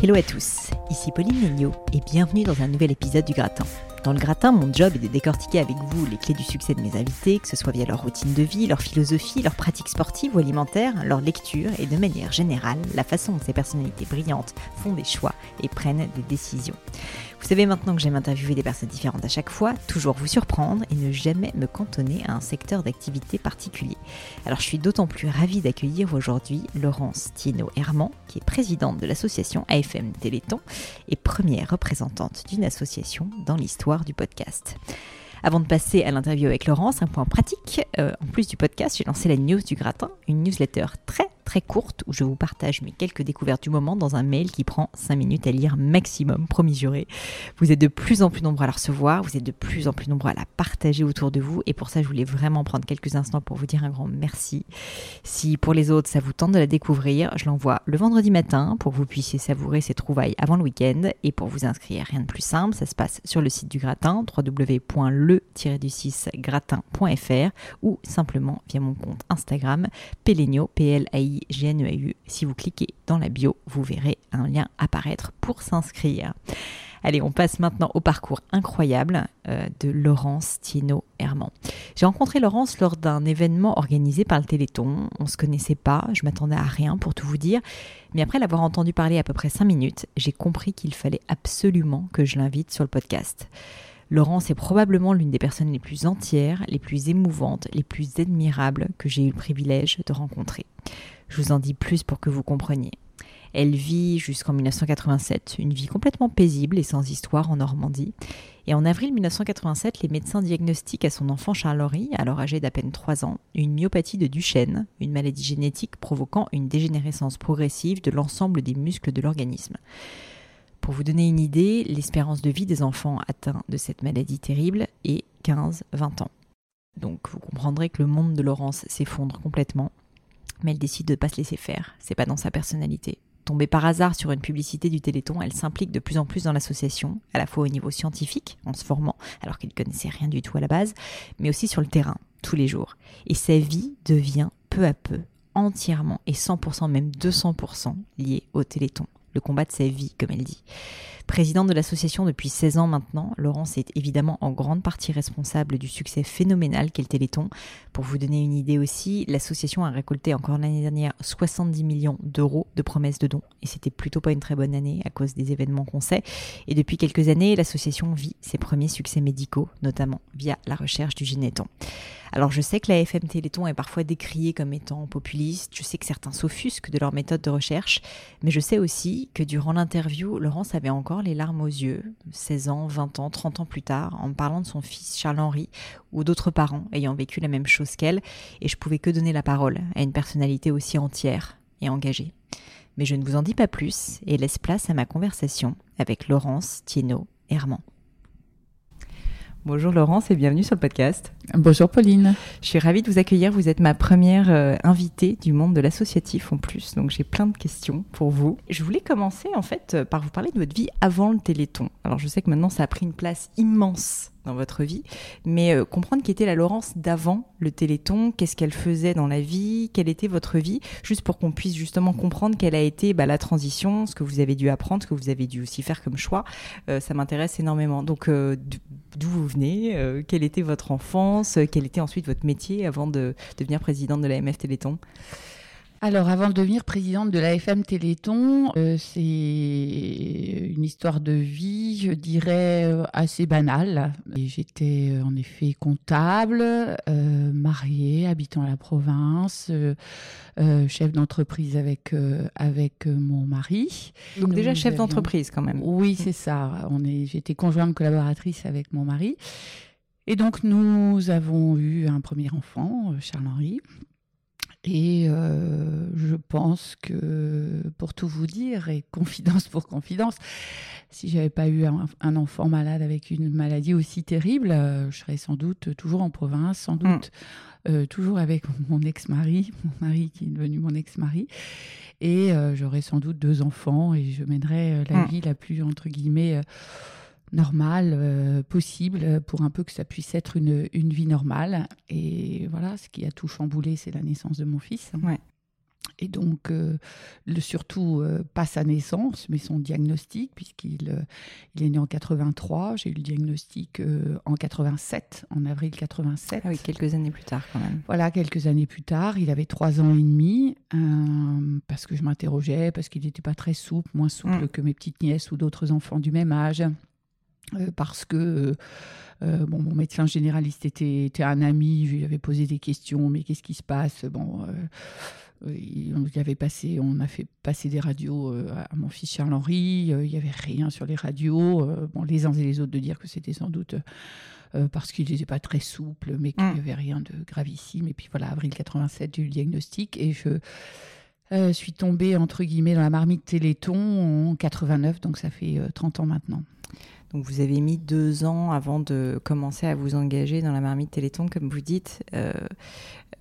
Hello à tous, ici Pauline Legno et bienvenue dans un nouvel épisode du Gratin. Dans le gratin, mon job est de décortiquer avec vous les clés du succès de mes invités, que ce soit via leur routine de vie, leur philosophie, leurs pratiques sportives ou alimentaires, leur lecture et de manière générale, la façon dont ces personnalités brillantes font des choix et prennent des décisions. Vous savez maintenant que j'aime interviewer des personnes différentes à chaque fois, toujours vous surprendre et ne jamais me cantonner à un secteur d'activité particulier. Alors je suis d'autant plus ravie d'accueillir aujourd'hui Laurence Tino Herman, qui est présidente de l'association AFM Téléthon et première représentante d'une association dans l'histoire du podcast. Avant de passer à l'interview avec Laurence, un point pratique. Euh, en plus du podcast, j'ai lancé la news du gratin, une newsletter très très courte où je vous partage mes quelques découvertes du moment dans un mail qui prend 5 minutes à lire maximum, promis juré. Vous êtes de plus en plus nombreux à la recevoir, vous êtes de plus en plus nombreux à la partager autour de vous et pour ça je voulais vraiment prendre quelques instants pour vous dire un grand merci. Si pour les autres ça vous tente de la découvrir, je l'envoie le vendredi matin pour que vous puissiez savourer ces trouvailles avant le week-end et pour vous inscrire, rien de plus simple, ça se passe sur le site du gratin www.le-du6gratin.fr ou simplement via mon compte Instagram Pelenio P L A I GNEAU. Si vous cliquez dans la bio, vous verrez un lien apparaître pour s'inscrire. Allez, on passe maintenant au parcours incroyable euh, de Laurence Tino Herman. J'ai rencontré Laurence lors d'un événement organisé par le Téléthon. On ne se connaissait pas, je m'attendais à rien pour tout vous dire. Mais après l'avoir entendu parler à peu près 5 minutes, j'ai compris qu'il fallait absolument que je l'invite sur le podcast. Laurence est probablement l'une des personnes les plus entières, les plus émouvantes, les plus admirables que j'ai eu le privilège de rencontrer. Je vous en dis plus pour que vous compreniez. Elle vit jusqu'en 1987, une vie complètement paisible et sans histoire en Normandie. Et en avril 1987, les médecins diagnostiquent à son enfant Charles-Henri, alors âgé d'à peine 3 ans, une myopathie de Duchenne, une maladie génétique provoquant une dégénérescence progressive de l'ensemble des muscles de l'organisme. Pour vous donner une idée, l'espérance de vie des enfants atteints de cette maladie terrible est 15-20 ans. Donc vous comprendrez que le monde de Laurence s'effondre complètement mais elle décide de ne pas se laisser faire. C'est pas dans sa personnalité. Tombée par hasard sur une publicité du Téléthon, elle s'implique de plus en plus dans l'association, à la fois au niveau scientifique, en se formant, alors qu'elle connaissait rien du tout à la base, mais aussi sur le terrain, tous les jours. Et sa vie devient peu à peu entièrement et 100%, même 200% liée au Téléthon le combat de sa vie, comme elle dit. Présidente de l'association depuis 16 ans maintenant, Laurence est évidemment en grande partie responsable du succès phénoménal qu'est le Téléthon. Pour vous donner une idée aussi, l'association a récolté encore l'année dernière 70 millions d'euros de promesses de dons. Et c'était plutôt pas une très bonne année à cause des événements qu'on sait. Et depuis quelques années, l'association vit ses premiers succès médicaux, notamment via la recherche du généton. Alors je sais que la FM Téléthon est parfois décriée comme étant populiste, je sais que certains s'offusquent de leur méthode de recherche, mais je sais aussi que durant l'interview, Laurence avait encore les larmes aux yeux, 16 ans, 20 ans, 30 ans plus tard, en parlant de son fils Charles-Henri ou d'autres parents ayant vécu la même chose qu'elle, et je pouvais que donner la parole à une personnalité aussi entière et engagée. Mais je ne vous en dis pas plus et laisse place à ma conversation avec Laurence Thienot Herman. Bonjour Laurence et bienvenue sur le podcast. Bonjour Pauline. Je suis ravie de vous accueillir. Vous êtes ma première euh, invitée du monde de l'associatif en plus, donc j'ai plein de questions pour vous. Je voulais commencer en fait euh, par vous parler de votre vie avant le Téléthon. Alors je sais que maintenant ça a pris une place immense dans votre vie, mais euh, comprendre qui était la Laurence d'avant le Téléthon, qu'est-ce qu'elle faisait dans la vie, quelle était votre vie, juste pour qu'on puisse justement comprendre quelle a été bah, la transition, ce que vous avez dû apprendre, ce que vous avez dû aussi faire comme choix. Euh, ça m'intéresse énormément. Donc, euh, d'où vous venez, quelle était votre enfance, quel était ensuite votre métier avant de devenir présidente de l'AMF Téléthon? Alors, avant de devenir présidente de l'AFM Téléthon, euh, c'est une histoire de vie, je dirais, euh, assez banale. J'étais euh, en effet comptable, mariée, habitant la province, chef d'entreprise avec, avec mon mari. Donc, déjà chef d'entreprise quand même. Oui, c'est ça. On est, j'étais conjointe collaboratrice avec mon mari. Et donc, nous avons eu un premier enfant, Charles-Henri. Et euh, je pense que, pour tout vous dire, et confidence pour confidence, si j'avais pas eu un, enfant malade avec une maladie aussi terrible, euh, je serais sans doute toujours en province, sans doute mm. euh, toujours avec mon ex-mari, mon mari qui est devenu mon ex-mari, et j'aurais sans doute deux enfants et je mènerais la mm. vie la plus entre guillemets normal euh, possible pour un peu que ça puisse être une, une, vie normale. Et voilà, ce qui a tout chamboulé, c'est la naissance de mon fils. Ouais. Et donc, euh, le, surtout, euh, pas sa naissance, mais son diagnostic, puisqu'il il est né en 83. J'ai eu le diagnostic en 87, en avril 87. Ah oui, quelques années plus tard quand même. Voilà, quelques années plus tard. Il avait trois ans et demi, parce que je m'interrogeais, parce qu'il n'était pas très souple, moins souple mm. que mes petites nièces ou d'autres enfants du même âge. Euh, parce que euh, euh, bon, mon médecin généraliste était, était, un ami, je lui avais posé des questions, mais qu'est-ce qui se passe? Bon, on avait passé, on a fait passer des radios à mon fils Charles-Henri, il n'y avait rien sur les radios, bon, les uns et les autres de dire que c'était sans doute parce qu'il n'était pas très souple, mais qu'il n'y mmh. avait rien de gravissime. Et puis voilà, avril 87, j'ai eu le diagnostic et je suis tombée, entre guillemets, dans la marmite Téléthon en 89, donc ça fait 30 ans maintenant. Donc vous avez mis deux ans avant de commencer à vous engager dans la marmite Téléthon, comme vous dites. Euh,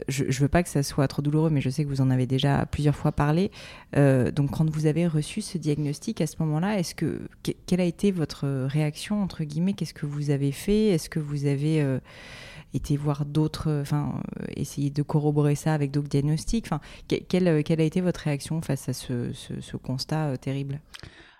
je ne veux pas que ça soit trop douloureux, mais je sais que vous en avez déjà plusieurs fois parlé. Euh, donc quand vous avez reçu ce diagnostic à ce moment-là, est-ce que quelle a été votre réaction entre guillemets? Qu'est-ce que vous avez fait? Est-ce que vous avez euh, été voir d'autres, enfin essayer de corroborer ça avec d'autres diagnostics? Enfin, quelle, quelle, a été votre réaction face à ce, ce constat terrible?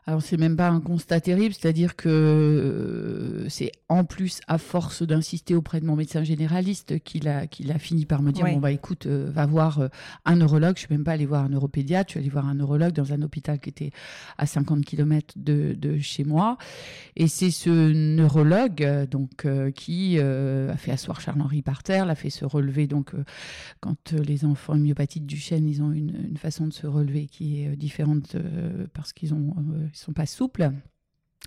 Alors c'est même pas un constat terrible, c'est-à-dire que euh, c'est en plus à force d'insister auprès de mon médecin généraliste qu'il a qu'il a fini par me dire bon bah écoute euh, va voir euh, un neurologue, je suis même pas allée voir un neuropédiatre, je suis allée voir un neurologue dans un hôpital qui était à 50 km de, de chez moi. Et c'est ce neurologue donc qui a fait asseoir Charles-Henri par terre, l'a fait se relever. Donc quand les enfants myopathiques du chêne, ils ont une, une, façon de se relever qui est différente parce qu'ils ont sont pas souples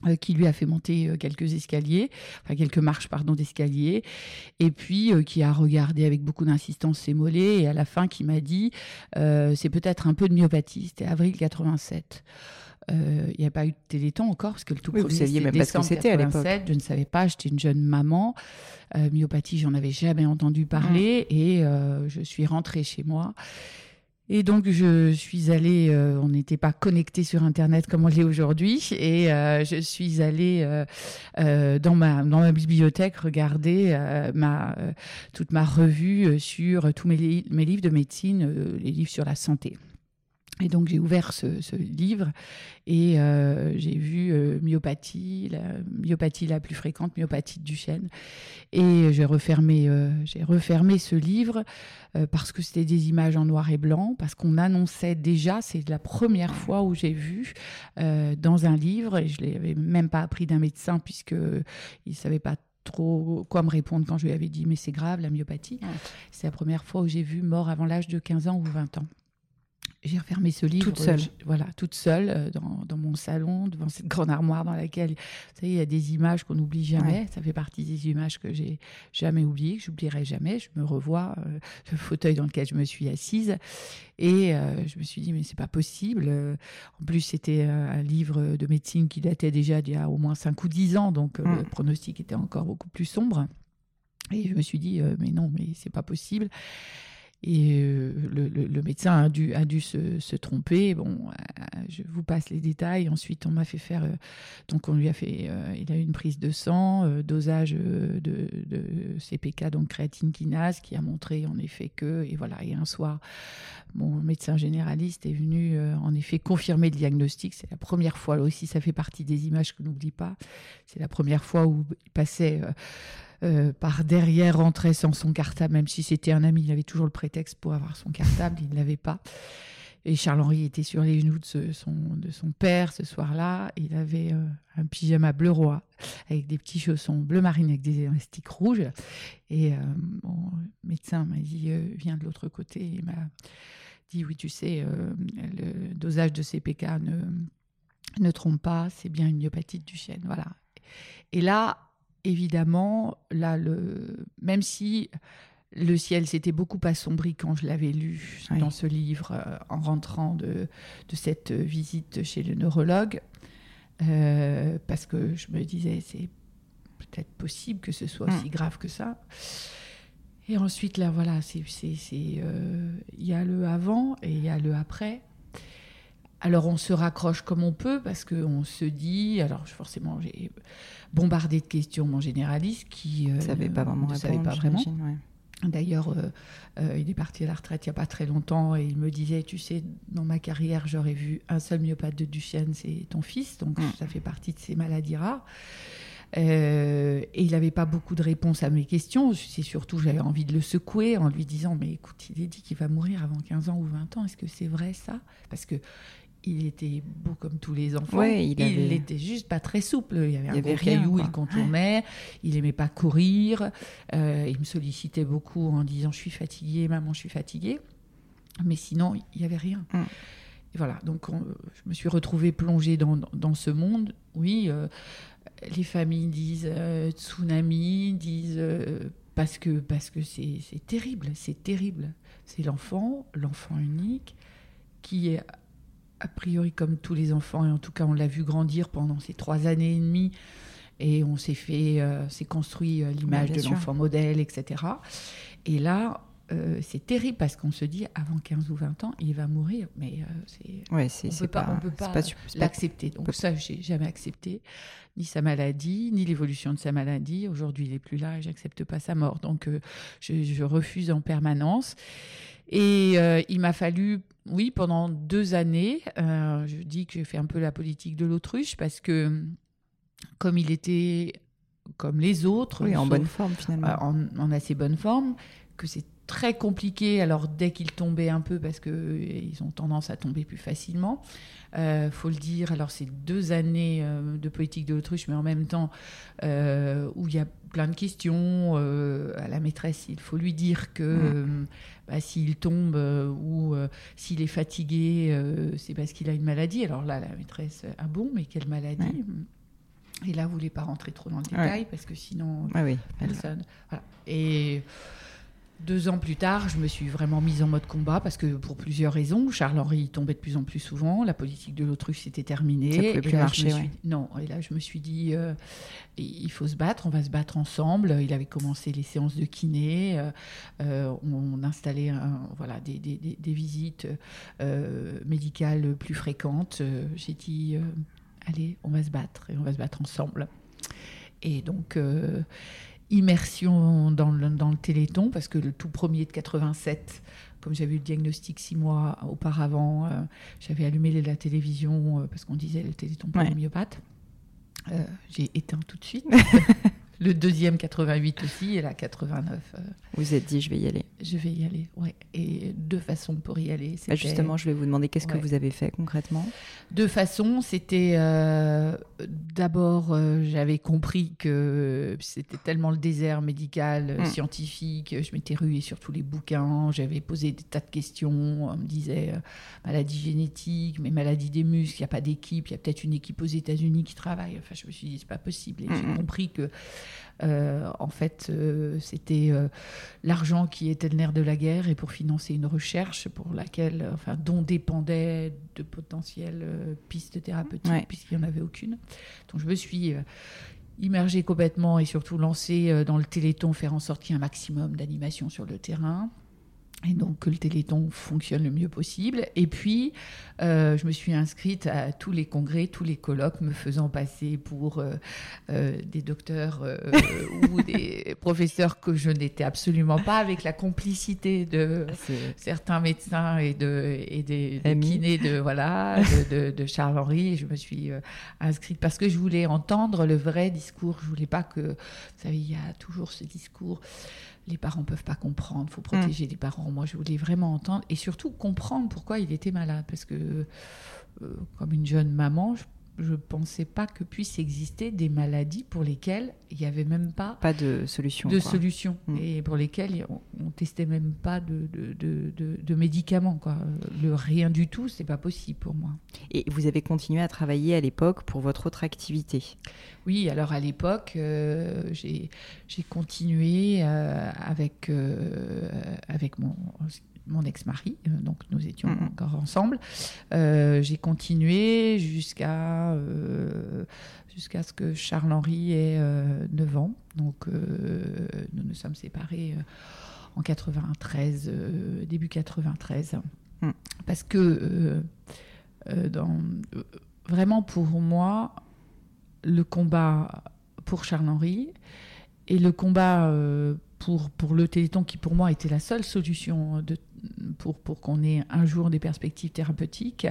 euh, qui lui a fait monter euh, quelques escaliers, enfin quelques marches pardon d'escalier, et puis euh, qui a regardé avec beaucoup d'insistance ses mollets et à la fin qui m'a dit c'est peut-être un peu de myopathie. C'était avril 87. Il n'y a pas eu de téléthon encore parce que le tout oui, premier vous saviez même pas ce que c'était à l'époque. Je ne savais pas. J'étais une jeune maman. myopathie, j'en avais jamais entendu parler mmh. et je suis rentrée chez moi. Et donc je suis allée, euh, on n'était pas connecté sur Internet comme on l'est aujourd'hui, et euh, je suis allée euh, dans ma dans ma bibliothèque regarder ma toute ma revue sur tous mes, mes livres de médecine, les livres sur la santé. Et donc j'ai ouvert ce, ce, livre et euh, j'ai vu euh, myopathie, la myopathie la plus fréquente, myopathie du chêne. Et j'ai refermé, euh, j'ai refermé ce livre parce que c'était des images en noir et blanc, parce qu'on annonçait déjà, c'est la première fois où j'ai vu dans un livre, et je l'avais même pas appris d'un médecin puisque il savait pas trop quoi me répondre quand je lui avais dit mais c'est grave la myopathie. C'est la première fois où j'ai vu mort avant l'âge de 15 ans ou 20 ans j'ai refermé ce livre. Toute seule. voilà, toute seule euh, dans, dans, mon salon, devant cette grande armoire dans laquelle, vous savez, il y a des images qu'on n'oublie jamais. Ça fait partie des images que j'ai jamais oubliées, que j'oublierai jamais. Je me revois euh, le fauteuil dans lequel je me suis assise et euh, je me suis dit mais c'est pas possible. En plus, c'était un livre de médecine qui datait déjà d'il y a au moins 5 ou 10 ans, donc le mm. pronostic était encore beaucoup plus sombre. Et je me suis dit mais non, mais c'est pas possible. Et euh, le, médecin a dû, a dû se, tromper. Bon, euh, je vous passe les détails. Ensuite, on m'a fait faire. Euh, donc, on lui a fait. il a eu une prise de sang, dosage de, CPK, donc créatine kinase, qui a montré en effet que. Et voilà. Et un soir, mon médecin généraliste est venu en effet confirmer le diagnostic. C'est la première fois, là aussi, ça fait partie des images que n'oublie pas. C'est la première fois où il passait. Euh, par derrière rentrait sans son cartable, même si c'était un ami, il avait toujours le prétexte pour avoir son cartable, il ne l'avait pas. Et Charles-Henri était sur les genoux de, son, de son père ce soir-là. Il avait euh, un pyjama bleu roi avec des petits chaussons bleu marine avec des élastiques rouges. Et euh, mon médecin m'a dit Viens de l'autre côté. Il m'a dit Oui, tu sais, le dosage de CPK ne, ne trompe pas, c'est bien une myopathe du chêne. Voilà. Et là, évidemment, là, le, même si le ciel s'était beaucoup assombri quand je l'avais lu dans ce livre euh, en rentrant de, de, cette visite chez le neurologue, euh, parce que je me disais, c'est peut-être possible que ce soit aussi mm. grave que ça. Et ensuite, là, voilà, c'est, euh, il y a le avant et il y a le après. Alors on se raccroche comme on peut parce qu'on se dit, alors forcément j'ai bombardé de questions mon généraliste qui ne savait pas vraiment. Ne savait pas vraiment. D'ailleurs, euh, euh, il est parti à la retraite il n'y a pas très longtemps et il me disait, tu sais, dans ma carrière, j'aurais vu un seul myopathe de Duchenne, c'est ton fils, donc mm. ça fait partie de ces maladies rares. Euh, et il n'avait pas beaucoup de réponses à mes questions. C'est surtout, j'avais envie de le secouer en lui disant, mais écoute, il est dit qu'il va mourir avant 15 ans ou 20 ans. Est-ce que c'est vrai ça? Parce que il était beau comme tous les enfants. il, était juste pas très souple. Il y avait un gros caillou, il contournait. Il aimait pas courir. Euh, il me sollicitait beaucoup en disant je suis fatigué, maman, je suis fatigué. Mais sinon, il y avait rien. Mm. Et voilà. Donc, je me suis retrouvée plongée dans, dans ce monde. Oui, euh, les familles disent euh, tsunami, disent parce que parce que c'est terrible, c'est terrible. C'est l'enfant, l'enfant unique qui est a priori comme tous les enfants, et en tout cas on l'a vu grandir pendant ces trois années et demie, et on s'est fait, euh, s'est construit euh, l'image de l'enfant modèle, etc. Et là, euh, c'est terrible parce qu'on se dit avant 15 ou 20 ans, il va mourir, mais c'est, ouais, c'est, on pas, on peut pas, l'accepter. Donc ça, j'ai jamais accepté ni sa maladie, ni l'évolution de sa maladie. Aujourd'hui, il est plus là et j'accepte pas sa mort. Donc je, je, refuse en permanence. Et il m'a fallu oui, pendant deux années, euh, je dis que j'ai fait un peu la politique de l'autruche parce que comme il était comme les autres, en bonne forme finalement, euh, en, assez bonne forme, que c'est très compliqué. Alors dès qu'il tombait un peu, parce que euh, ils ont tendance à tomber plus facilement, euh, faut le dire. Alors c'est deux années de politique de l'autruche, mais en même temps où il y a plein de questions à la maîtresse. Il faut lui dire que mmh. Bah, s'il tombe euh, ou euh, s'il est fatigué, euh, c'est parce qu'il a une maladie. Alors là, la maîtresse, ah bon, mais quelle maladie Et là, vous voulez pas rentrer trop dans le détail parce que sinon, oui. personne. Et deux ans plus tard, je me suis vraiment mise en mode combat parce que pour plusieurs raisons. Charles-Henri tombait de plus en plus souvent, la politique de l'autruche s'était terminée. Ça pouvait plus marcher, Non, et là je me suis dit, euh, il faut se battre, on va se battre ensemble. Il avait commencé les séances de kiné, euh, euh, on, installait voilà, des, des, des, visites médicales plus fréquentes. J'ai dit, allez, on va se battre et on va se battre ensemble. Et donc immersion dans le, dans le Téléthon, parce que le tout premier de 87, comme j'avais eu le diagnostic six mois auparavant, euh, j'avais allumé la télévision euh, parce qu'on disait le Téléthon pour les myopathes. Euh, j'ai éteint tout de suite. le deuxième 88 aussi, et la 89. Euh, vous êtes dit, je vais y aller. Je vais y aller, ouais. Et deux façons pour y aller. Bah, justement, je vais vous demander qu'est-ce que vous avez fait concrètement? Deux façons. C'était euh, d'abord, euh, j'avais compris que c'était tellement le désert médical, hmm. scientifique. Je m'étais ruée sur tous les bouquins. J'avais posé des tas de questions. On me disait maladie génétique, mais maladie des muscles. Il n'y a pas d'équipe. Il y a peut-être une équipe aux États-Unis qui travaille. Enfin, je me suis dit, c'est pas possible. Et j'ai hmm. compris que euh, en fait, euh, c'était euh, l'argent qui était le nerf de la guerre et pour financer une recherche pour laquelle, enfin, dont dépendaient de potentielles pistes thérapeutiques, puisqu'il n'y en avait aucune. Donc, je me suis immergée complètement et surtout lancée dans le téléthon, faire en sorte qu'il y ait un maximum d'animation sur le terrain. Et donc que le Téléthon fonctionne le mieux possible. Et puis, euh, je me suis inscrite à tous les congrès, tous les colloques, me faisant passer pour euh, euh, des docteurs ou des professeurs que je n'étais absolument pas, avec la complicité de certains médecins et de et des, kinés de voilà de, de, Charles Henry. Je me suis inscrite parce que je voulais entendre le vrai discours. Je voulais pas que, vous savez, il y a toujours ce discours les parents peuvent pas comprendre, il faut protéger mm. les parents. Moi, je voulais vraiment entendre et surtout comprendre pourquoi il était malade, parce que euh, comme une jeune maman, je je ne pensais pas que puisse exister des maladies pour lesquelles il n'y avait même pas, pas de solution. De solution. Mm. Et pour lesquelles on, ne testait même pas de, de, de, médicaments. Quoi. Le rien du tout, c'est pas possible pour moi. Et vous avez continué à travailler à l'époque pour votre autre activité? Oui, alors à l'époque, euh, j'ai continué euh, avec, euh, avec mon mon ex-mari, euh, donc nous étions encore ensemble. Euh, j'ai continué jusqu'à euh, jusqu'à ce que Charles-Henri ait 9 ans. Donc nous nous sommes séparés en 93, début 93. Mm. Parce que dans, vraiment pour moi, le combat pour Charles-Henri et le combat pour, pour le Téléthon, qui pour moi était la seule solution de, pour, pour qu'on ait un jour des perspectives thérapeutiques,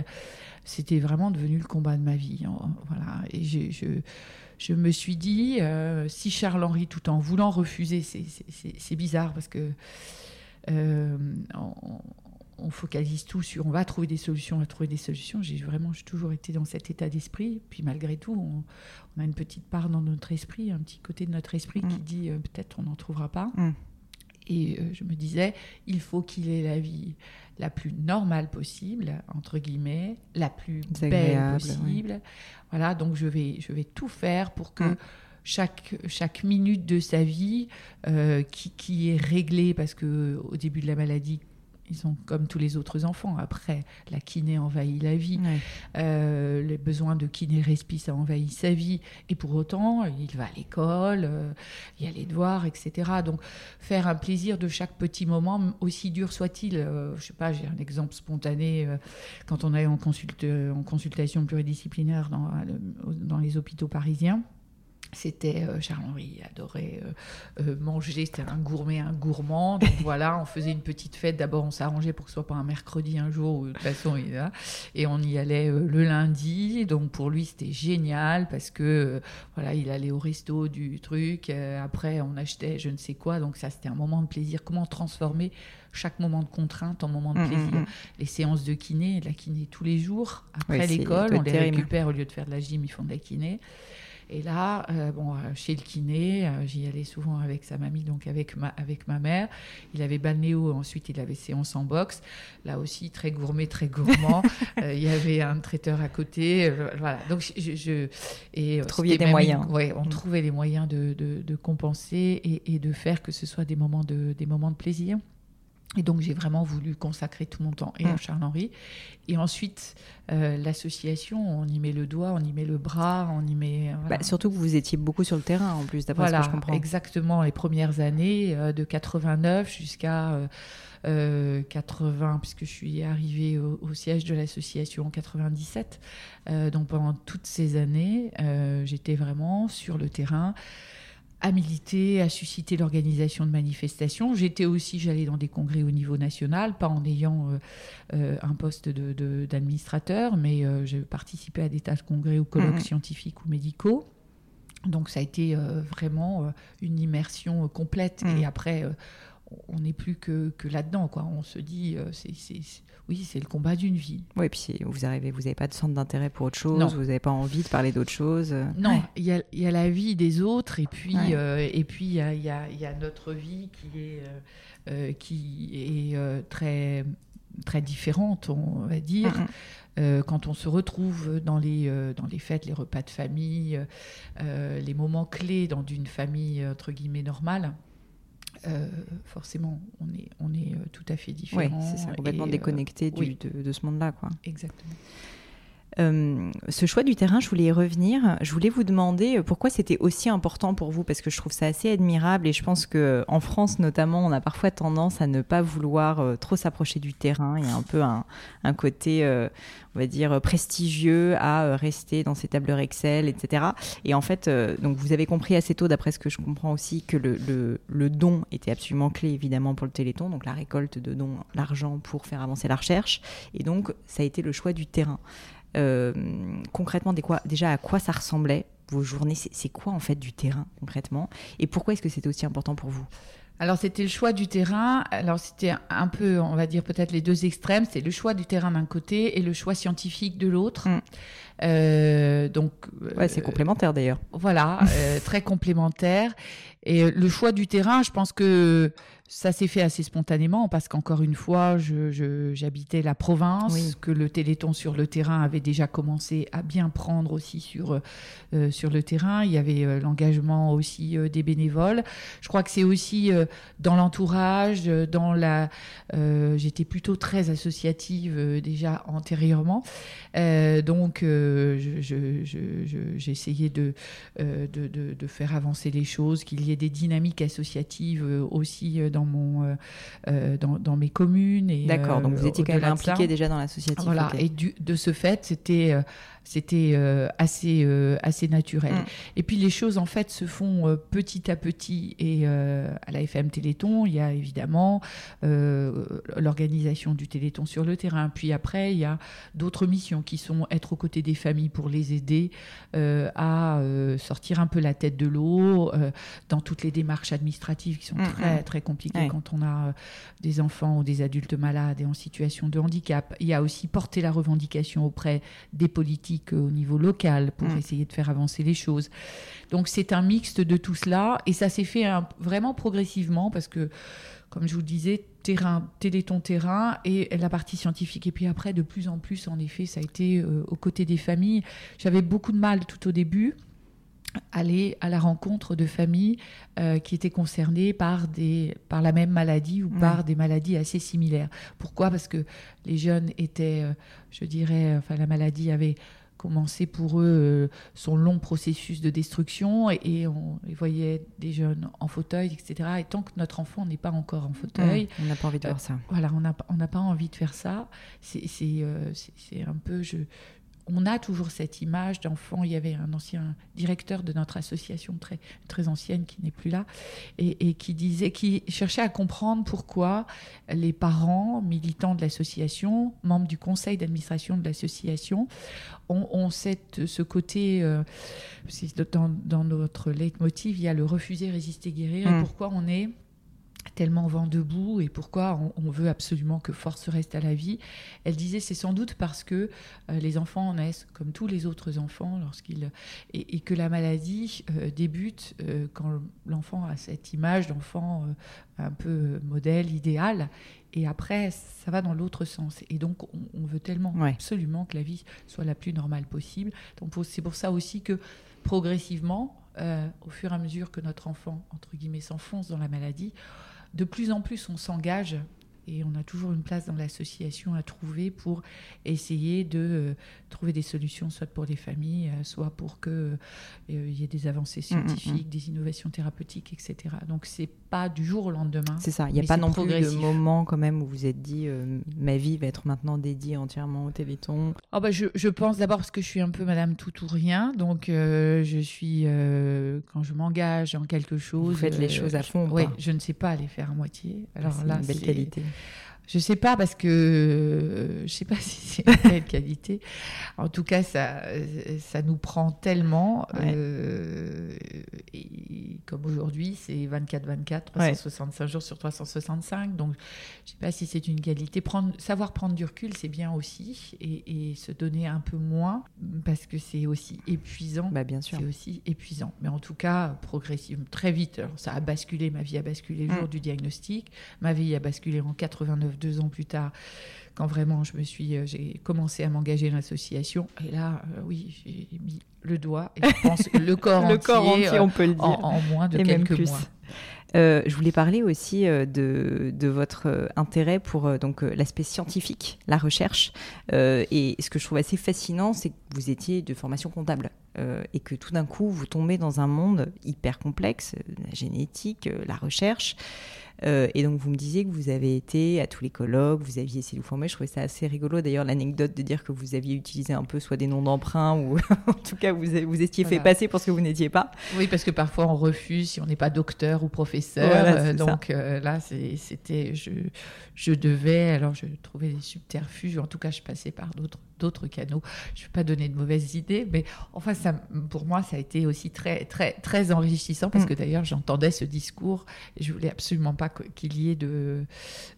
c'était vraiment devenu le combat de ma vie. Hein, voilà. Et je, je, je me suis dit, euh, si Charles-Henri, tout en voulant refuser, c'est bizarre parce que euh, on, focalise tout sur on va trouver des solutions, on va trouver des solutions. J'ai vraiment toujours été dans cet état d'esprit. Puis malgré tout, on, a une petite part dans notre esprit, un petit côté de notre esprit qui mm. dit euh, peut-être on n'en trouvera pas. Mm. Et euh, je me disais, il faut qu'il ait la vie la plus normale possible, entre guillemets, la plus belle possible. Voilà, donc je vais, je vais tout faire pour que mm. chaque, chaque minute de sa vie, euh, qui, qui, est réglée, parce que au début de la maladie, ils sont comme tous les autres enfants. Après, la kiné envahit la vie. Euh, les besoins de kiné respi, ça envahit sa vie. Et pour autant, il va à l'école, euh, il y a les devoirs, etc. Donc, faire un plaisir de chaque petit moment, aussi dur soit-il. Euh, je sais pas, j'ai un exemple spontané. quand on est en, en consultation pluridisciplinaire dans, dans les hôpitaux parisiens, c'était euh, Charles-Henri, adorait euh, euh, manger, c'était un gourmet, un gourmand. Donc voilà, on faisait une petite fête. D'abord, on s'arrangeait pour que ce soit pas un mercredi un jour, où, de toute façon, il là. Et on y allait le lundi. Donc pour lui, c'était génial parce que voilà, il allait au resto du truc. après, on achetait je ne sais quoi. Donc ça, c'était un moment de plaisir. Comment transformer chaque moment de contrainte en moment de mmh, plaisir. Mmh, mmh. Les séances de kiné, la kiné tous les jours après l'école, on les récupère au lieu de faire de la gym, ils font de la kiné. Et là, euh, bon, euh, chez le kiné, euh, j'y allais souvent avec sa mamie, donc avec ma, avec ma mère. Il avait balnéo, ensuite il avait séance en boxe. Là aussi, très gourmet, très gourmand. il y avait un traiteur à côté. voilà. Donc, je, je et trouviez des moyens. Oui, on mm. trouvait les moyens de, de, compenser et, et, de faire que ce soit des moments de, des moments de plaisir. Et donc j'ai vraiment voulu consacrer tout mon temps et à mm. Charles-Henri. Et ensuite, euh, l'association, on y met le doigt, on y met le bras, on y met... Bah, surtout que vous étiez beaucoup sur le terrain en plus, d'après ce que je comprends. exactement. Les premières années, euh, de 89 jusqu'à 80, euh, puisque je suis arrivée au, au siège de l'association en 97. donc pendant toutes ces années, j'étais vraiment sur le terrain à militer, à susciter l'organisation de manifestations. J'étais aussi, j'allais dans des congrès au niveau national, pas en ayant euh, euh, un poste d'administrateur, de, mais euh, j'ai participé à des tas de congrès ou colloques mmh. scientifiques ou médicaux. Donc ça a été vraiment une immersion complète. Mmh. Et après, on n'est plus que, que là-dedans. Quoi. On se dit, euh, c'est, oui, c'est le combat d'une vie. Oui, et puis vous arrivez, vous n'avez pas de centre d'intérêt pour autre chose, vous n'avez pas envie de parler d'autre chose. Non, il y, a, y, a, la vie des autres, et puis euh, et puis il y a, y, a, y a, notre vie qui est, euh, qui est très, très différente, on va dire. quand on se retrouve dans les, dans les fêtes, les repas de famille, les moments clés dans une famille entre guillemets normale, euh, forcément, on est, on est euh, tout à fait différent. Oui, c'est complètement déconnecté euh, de, de, ce monde-là. Quoi. Exactement. Euh, ce choix du terrain, je voulais y revenir. Je voulais vous demander pourquoi c'était aussi important pour vous, parce que je trouve ça assez admirable et je pense que en France notamment, on a parfois tendance à ne pas vouloir trop s'approcher du terrain. Il y a un peu un, côté, on va dire, prestigieux à rester dans ses tableurs Excel, etc. Et en fait, donc vous avez compris assez tôt, d'après ce que je comprends aussi, que le don était absolument clé évidemment pour le Téléthon, donc la récolte de dons, l'argent pour faire avancer la recherche. Et donc, ça a été le choix du terrain. Euh, concrètement, déjà, à quoi ça ressemblait vos journées C'est quoi en fait du terrain concrètement? Et pourquoi est-ce que c'était aussi important pour vous? Alors c'était le choix du terrain. Alors c'était un peu, on va dire peut-être les deux extrêmes. C'est le choix du terrain d'un côté et le choix scientifique de l'autre. Mm. Euh, donc ouais, c'est complémentaire d'ailleurs. Voilà, très complémentaire. Et le choix du terrain, je pense que ça s'est fait assez spontanément parce qu'encore une fois, j'habitais la province, que le Téléthon sur le terrain avait déjà commencé à bien prendre aussi sur, euh, sur le terrain. Il y avait euh, l'engagement aussi euh, des bénévoles. Je crois que c'est aussi dans l'entourage, dans la. J'étais plutôt très associative déjà antérieurement, donc essayé de, de, de, de, faire avancer les choses, qu'il y ait des dynamiques associatives aussi dans dans, mon, euh, euh, dans, dans, mes communes. D'accord, donc vous étiez quand même impliqué déjà dans l'associatif. Voilà, et du, de ce fait, c'était euh, c'était euh, assez, euh, assez naturel. Mm. Et puis les choses en fait se font euh, petit à petit. Et à la FM Téléthon, il y a évidemment l'organisation du Téléthon sur le terrain. Puis après, il y a d'autres missions qui sont être aux côtés des familles pour les aider à sortir un peu la tête de l'eau dans toutes les démarches administratives qui sont mm, très mm. très compliquées quand on a des enfants ou des adultes malades et en situation de handicap. Il y a aussi porter la revendication auprès des politiques au niveau local pour mm. essayer de faire avancer les choses. Donc c'est un mixte de tout cela et ça s'est fait vraiment progressivement parce que, comme je vous le disais, terrain, téléthon terrain et la partie scientifique. Et puis après, de plus en plus, en effet, ça a été euh, aux côtés des familles. J'avais beaucoup de mal tout au début aller à la rencontre de familles euh, qui étaient concernées par, des, par la même maladie ou par des maladies assez similaires. Pourquoi? Parce que les jeunes étaient, euh, je dirais, enfin la maladie avait commencé pour eux euh, son long processus de destruction et, on les voyait des jeunes en fauteuil, etc. Et tant que notre enfant n'est pas encore en fauteuil, on n'a pas envie de faire ça. Voilà, on n'a on pas envie de faire ça. C'est un peu, je, on a toujours cette image d'enfant. Il y avait un ancien directeur de notre association très, très ancienne qui n'est plus là et, qui disait, qui cherchait à comprendre pourquoi les parents militants de l'association, membres du conseil d'administration de l'association, ont, cette, ce côté. Euh, dans, dans, notre leitmotiv, il y a le refuser, résister, guérir. Et mmh. pourquoi on est tellement vent debout et pourquoi on, veut absolument que force reste à la vie. Elle disait c'est sans doute parce que euh, les enfants naissent comme tous les autres enfants lorsqu'ils et, que la maladie euh, débute euh, quand l'enfant a cette image d'enfant un peu modèle, idéal. Et après, ça va dans l'autre sens. Et donc, on, veut tellement absolument que la vie soit la plus normale possible. Donc, c'est pour ça aussi que progressivement, au fur et à mesure que notre enfant, entre guillemets, s'enfonce dans la maladie, de plus en plus on s'engage et on a toujours une place dans l'association à trouver pour essayer de euh, trouver des solutions, soit pour les familles, euh, soit pour qu'il euh, y ait des avancées mm, mm, mm. scientifiques, des innovations thérapeutiques, etc. Donc c'est pas du jour au lendemain. C'est ça, il n'y a pas non plus de moment quand même où vous êtes dit ma vie va être maintenant dédiée entièrement au Téléthon. Oh bah je, je pense d'abord parce que je suis un peu Madame tout ou rien, donc je suis quand je m'engage en quelque chose. Vous faites les choses à fond. Oui, je ne sais pas les faire à moitié. Alors là, une belle qualité. Je sais pas parce que euh, je sais pas si c'est une telle qualité. En tout cas, ça, ça nous prend tellement. Euh, et comme aujourd'hui, c'est 24-24, 365 jours sur 365. Donc, je sais pas si c'est une qualité. Prendre, savoir prendre du recul, c'est bien aussi, et, se donner un peu moins parce que c'est aussi épuisant. Bah, bien sûr. C'est aussi épuisant. Mais en tout cas, progressivement, très vite. ça a basculé. Ma vie a basculé le jour mm. du diagnostic. Ma vie a basculé en 89 deux ans plus tard, quand vraiment je me suis, j'ai commencé à m'engager dans l'association. Et là, oui, j'ai mis le doigt et je pense le corps le entier, corps entier on peut le dire. En, moins de quelques mois. Euh, je voulais parler aussi euh, de, de, votre euh, intérêt pour donc l'aspect scientifique, la recherche. et ce que je trouve assez fascinant, c'est que vous étiez de formation comptable et que tout d'un coup, vous tombez dans un monde hyper complexe, la génétique, la recherche. Euh, et donc, vous me disiez que vous avez été à tous les colloques, vous aviez essayé de vous former. Je trouvais ça assez rigolo, d'ailleurs, l'anecdote de dire que vous aviez utilisé un peu soit des noms d'emprunt ou en tout cas, vous, vous étiez fait passer pour ce que vous n'étiez pas. Oui, parce que parfois, on refuse si on n'est pas docteur ou professeur. Euh, donc euh, là, c'était. Je, je devais. Alors, je trouvais des subterfuges. En tout cas, je passais par d'autres d'autres canaux. Je ne vais pas donner de mauvaises idées, mais enfin, ça, pour moi, ça a été aussi très, très, très enrichissant parce mm. que d'ailleurs, j'entendais ce discours et je voulais absolument pas qu'il y ait de,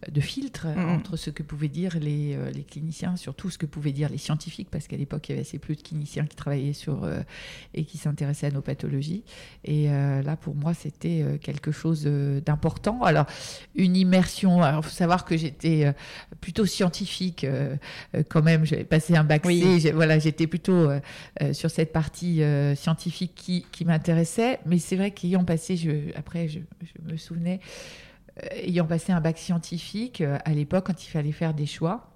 de filtre mm, mm. entre ce que pouvaient dire les, euh, les, cliniciens, surtout ce que pouvaient dire les scientifiques, parce qu'à l'époque, il y avait assez peu de cliniciens qui travaillaient sur euh, et qui s'intéressaient à nos pathologies. Et euh, là, pour moi, c'était quelque chose d'important. Alors, une immersion, il faut savoir que j'étais plutôt scientifique quand même, j'avais passé un bac C, voilà, j'étais plutôt sur cette partie scientifique qui, qui m'intéressait, mais c'est vrai qu'ayant passé, je, après, je, je me souvenais, euh, ayant passé un bac scientifique, euh, à l'époque, quand il fallait faire des choix,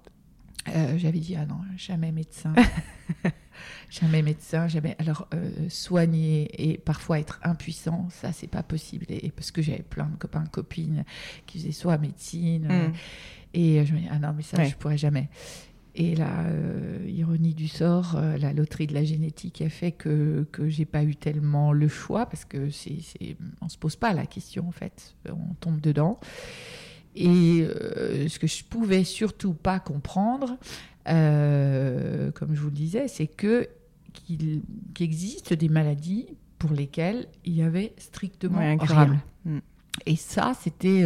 euh, j'avais dit ah non jamais médecin. Jamais médecin jamais. Alors soigner et parfois être impuissant ça c'est pas possible. Et, parce que j'avais plein de copains copines qui faisaient soit médecine mm. et je me dis ah non mais ça je pourrais jamais et la euh, ironie du sort, euh, la loterie de la génétique a fait que que j'ai pas eu tellement le choix parce que c'est on se pose pas la question en fait, on tombe dedans. Et euh, ce que je pouvais surtout pas comprendre, comme je vous le disais, c'est que qu'il existe des maladies pour lesquelles il y avait strictement rien. Mm. Et ça, c'était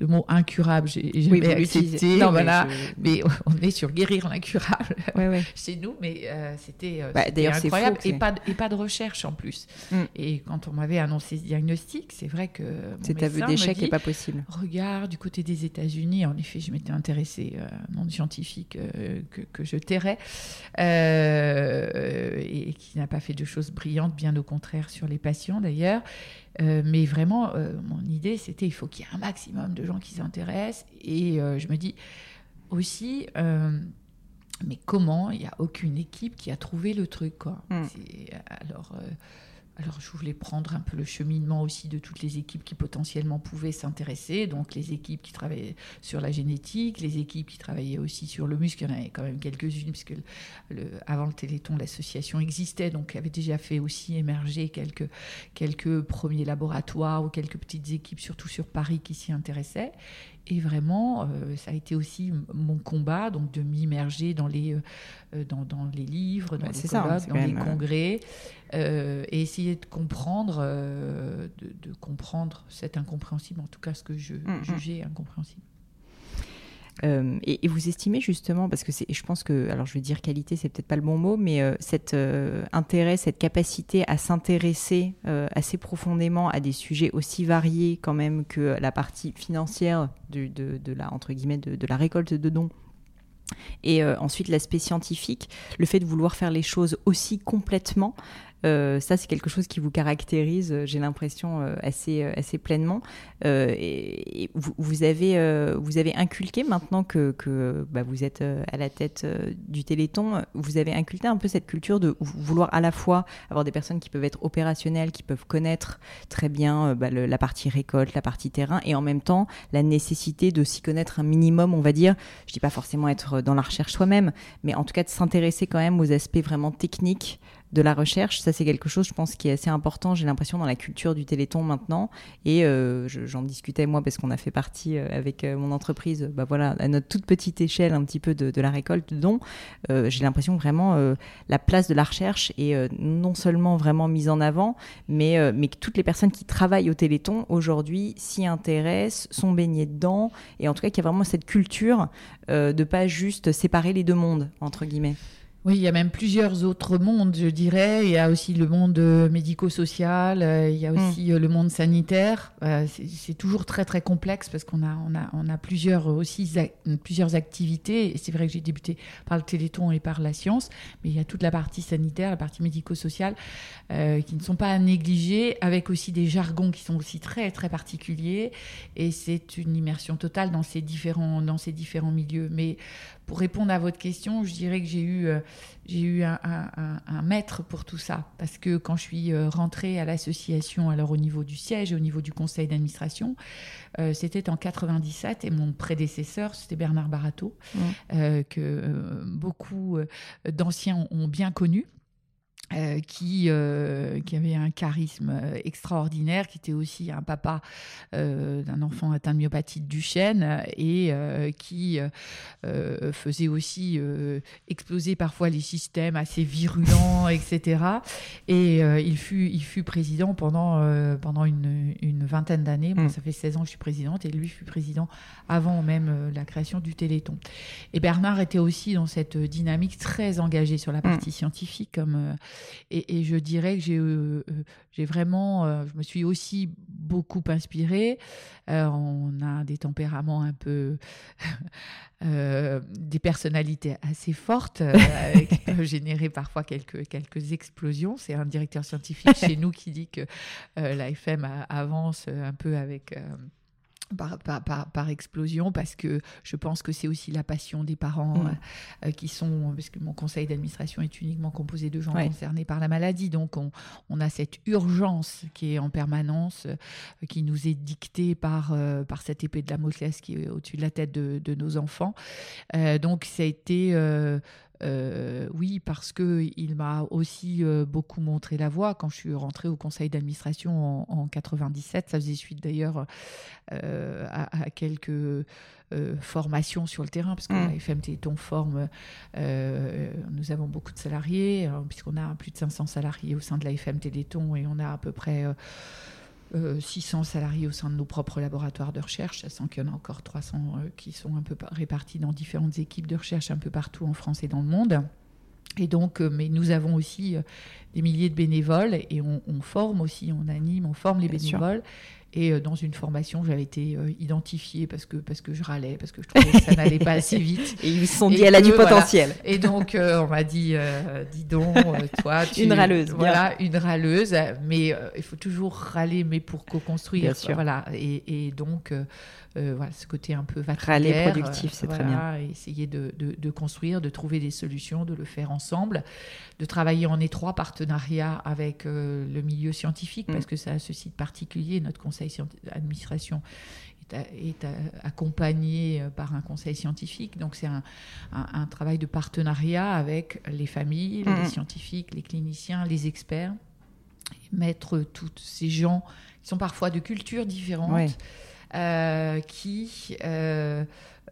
le mot incurable, j'ai oui, accepté. Non, voilà, mais, on est sur guérir l'incurable chez nous, mais euh, c'était euh, bah, incroyable et pas de, et pas de recherche en plus. Mm. Et quand on m'avait annoncé ce diagnostic, c'est vrai que cet aveu d'échec n'est pas possible. Regarde du côté des États-Unis, en effet, je m'étais intéressée à un monde scientifique euh, que, que, je tairais et, et qui n'a pas fait de choses brillantes, bien au contraire sur les patients d'ailleurs. Euh, mais vraiment, euh, mon idée, c'était il faut qu'il y ait un maximum de gens qui s'intéressent. Et euh, je me dis aussi, mais comment Il n'y a aucune équipe qui a trouvé le truc. Quoi. Hmm. Alors, alors, je voulais prendre un peu le cheminement aussi de toutes les équipes qui potentiellement pouvaient s'intéresser. Donc, les équipes qui travaillaient sur la génétique, les équipes qui travaillaient aussi sur le muscle. Il y en avait quand même quelques-unes, puisque avant le Téléthon, l'association existait, donc avait déjà fait aussi émerger quelques, quelques premiers laboratoires ou quelques petites équipes, surtout sur Paris, qui s'y intéressaient. Et vraiment, euh, ça a été aussi mon combat, donc de m'immerger dans les, euh, euh, dans, dans, les livres, dans les colloques, dans les congrès, et essayer de comprendre, de, comprendre cet incompréhensible, en tout cas ce que je mm, mm. jugeais incompréhensible. Euh, et, vous estimez justement, parce que je pense que, alors je vais dire qualité, c'est peut-être pas le bon mot, mais euh, cet euh, intérêt, cette capacité à s'intéresser assez profondément à des sujets aussi variés quand même que la partie financière de, la entre guillemets de, de la récolte de dons et ensuite l'aspect scientifique, le fait de vouloir faire les choses aussi complètement, euh, ça, c'est quelque chose qui vous caractérise, euh, j'ai l'impression, euh, assez, assez pleinement. et, vous, avez, vous avez inculqué, maintenant que, que bah, vous êtes à la tête du Téléthon, vous avez inculqué un peu cette culture de vouloir à la fois avoir des personnes qui peuvent être opérationnelles, qui peuvent connaître très bien bah, la partie récolte, la partie terrain, et en même temps la nécessité de s'y connaître un minimum, on va dire. Je dis pas forcément être dans la recherche soi-même, mais en tout cas de s'intéresser quand même aux aspects vraiment techniques de la recherche. Ça, c'est quelque chose, je pense, qui est assez important, j'ai l'impression, dans la culture du Téléthon maintenant. Et euh, j'en discutais, moi, parce qu'on a fait partie euh, avec euh, mon entreprise, bah voilà, à notre toute petite échelle, un petit peu de, la récolte de dons. j'ai l'impression vraiment, la place de la recherche est non seulement vraiment mise en avant, mais, mais que toutes les personnes qui travaillent au Téléthon, aujourd'hui, s'y intéressent, sont baignées dedans. Et en tout cas, qu'il y a vraiment cette culture de pas juste séparer les deux mondes, entre guillemets. Oui, il y a même plusieurs autres mondes, je dirais. Il y a aussi le monde euh, médico-social, euh, il y a Hmm. aussi euh, le monde sanitaire. C'est- toujours très très complexe parce qu'on a on a on a plusieurs aussi plusieurs activités. Et c'est vrai que j'ai débuté par le Téléthon et par la science, mais il y a toute la partie sanitaire, la partie médico-sociale euh, qui ne sont pas à négliger, avec aussi des jargons qui sont aussi très très particuliers. Et c'est une immersion totale dans ces différents dans ces différents milieux. Mais pour répondre à votre question, je dirais que j'ai eu, euh, j'ai eu un, un- un- un maître pour tout ça. Parce que quand je suis euh, rentrée à l'association, alors au niveau du siège et au niveau du conseil d'administration, euh, c'était en 97 et mon prédécesseur, c'était Bernard Barato, euh, que beaucoup d'anciens ont bien connu. Euh, qui, euh, qui avait un charisme euh, extraordinaire, qui était aussi un papa euh, d'un enfant atteint de myopathie de Duchenne et euh, qui euh, faisait aussi euh, exploser parfois les systèmes assez virulents, etc. Et euh, il, fut, il fut président pendant, euh, pendant une, une vingtaine d'années. Moi, Mm. ça fait 16 ans que je suis présidente et lui fut président avant même la création du Téléthon. Et Bernard était aussi dans cette dynamique très engagée sur la partie scientifique. Comme, euh, et, et je dirais que j'ai euh, euh, vraiment, euh, je me suis aussi beaucoup inspirée. Euh, on a des tempéraments un peu, des personnalités assez fortes qui peuvent générer parfois quelques, quelques explosions. C'est un directeur scientifique chez nous qui dit que la FM a- avance un peu avec. Par, par, par, par explosion parce que je pense que c'est aussi la passion des parents Mm. euh, euh, qui sont parce que mon conseil d'administration est uniquement composé de gens Ouais. concernés par la maladie donc on, on a cette urgence qui est en permanence euh, qui nous est dictée par euh, par cette épée de Damoclès qui est au-dessus de la tête de, de nos enfants donc ça a été euh, oui, parce que il m'a aussi euh, beaucoup montré la voie quand je suis rentrée au conseil d'administration en, en 97. Ça faisait suite d'ailleurs euh, à, à quelques formations sur le terrain, parce que Mm. la FM Téléthon forme, nous avons beaucoup de salariés, euh, puisqu'on a plus de 500 salariés au sein de la FM Téléthon et on a à peu près 600 salariés au sein de nos propres laboratoires de recherche, sachant qu'il y en a encore 300 euh, qui sont un peu par- répartis dans différentes équipes de recherche un peu partout en France et dans le monde. Et donc, euh, mais nous avons aussi euh, des milliers de bénévoles et on, on forme aussi, on anime, on forme les Bien sûr. Et euh, dans une formation, j'avais été euh, identifiée parce que, parce que je râlais, parce que je trouvais que ça n'allait pas assez vite. Et ils se sont dit, elle a du voilà. potentiel. Et donc, euh, on m'a dit, dis donc, toi, tu... Une râleuse, bien. Voilà, une râleuse. Mais il faut toujours râler, mais pour co-construire. Bien sûr. Voilà. Et, et donc, euh, voilà, ce côté un peu Râler productif, c'est très bien. Essayer de, de- de construire, de trouver des solutions, de le faire ensemble, de travailler en étroit partenariat avec euh, le milieu scientifique, Mm. parce que ça a ce site particulier. Notre conseil d'administration est, accompagné euh, par un conseil scientifique. Donc, c'est un, un- un travail de partenariat avec les familles, les scientifiques, les cliniciens, les experts. Et mettre tous ces gens qui sont parfois de cultures différentes, Ouais. euh, qui euh,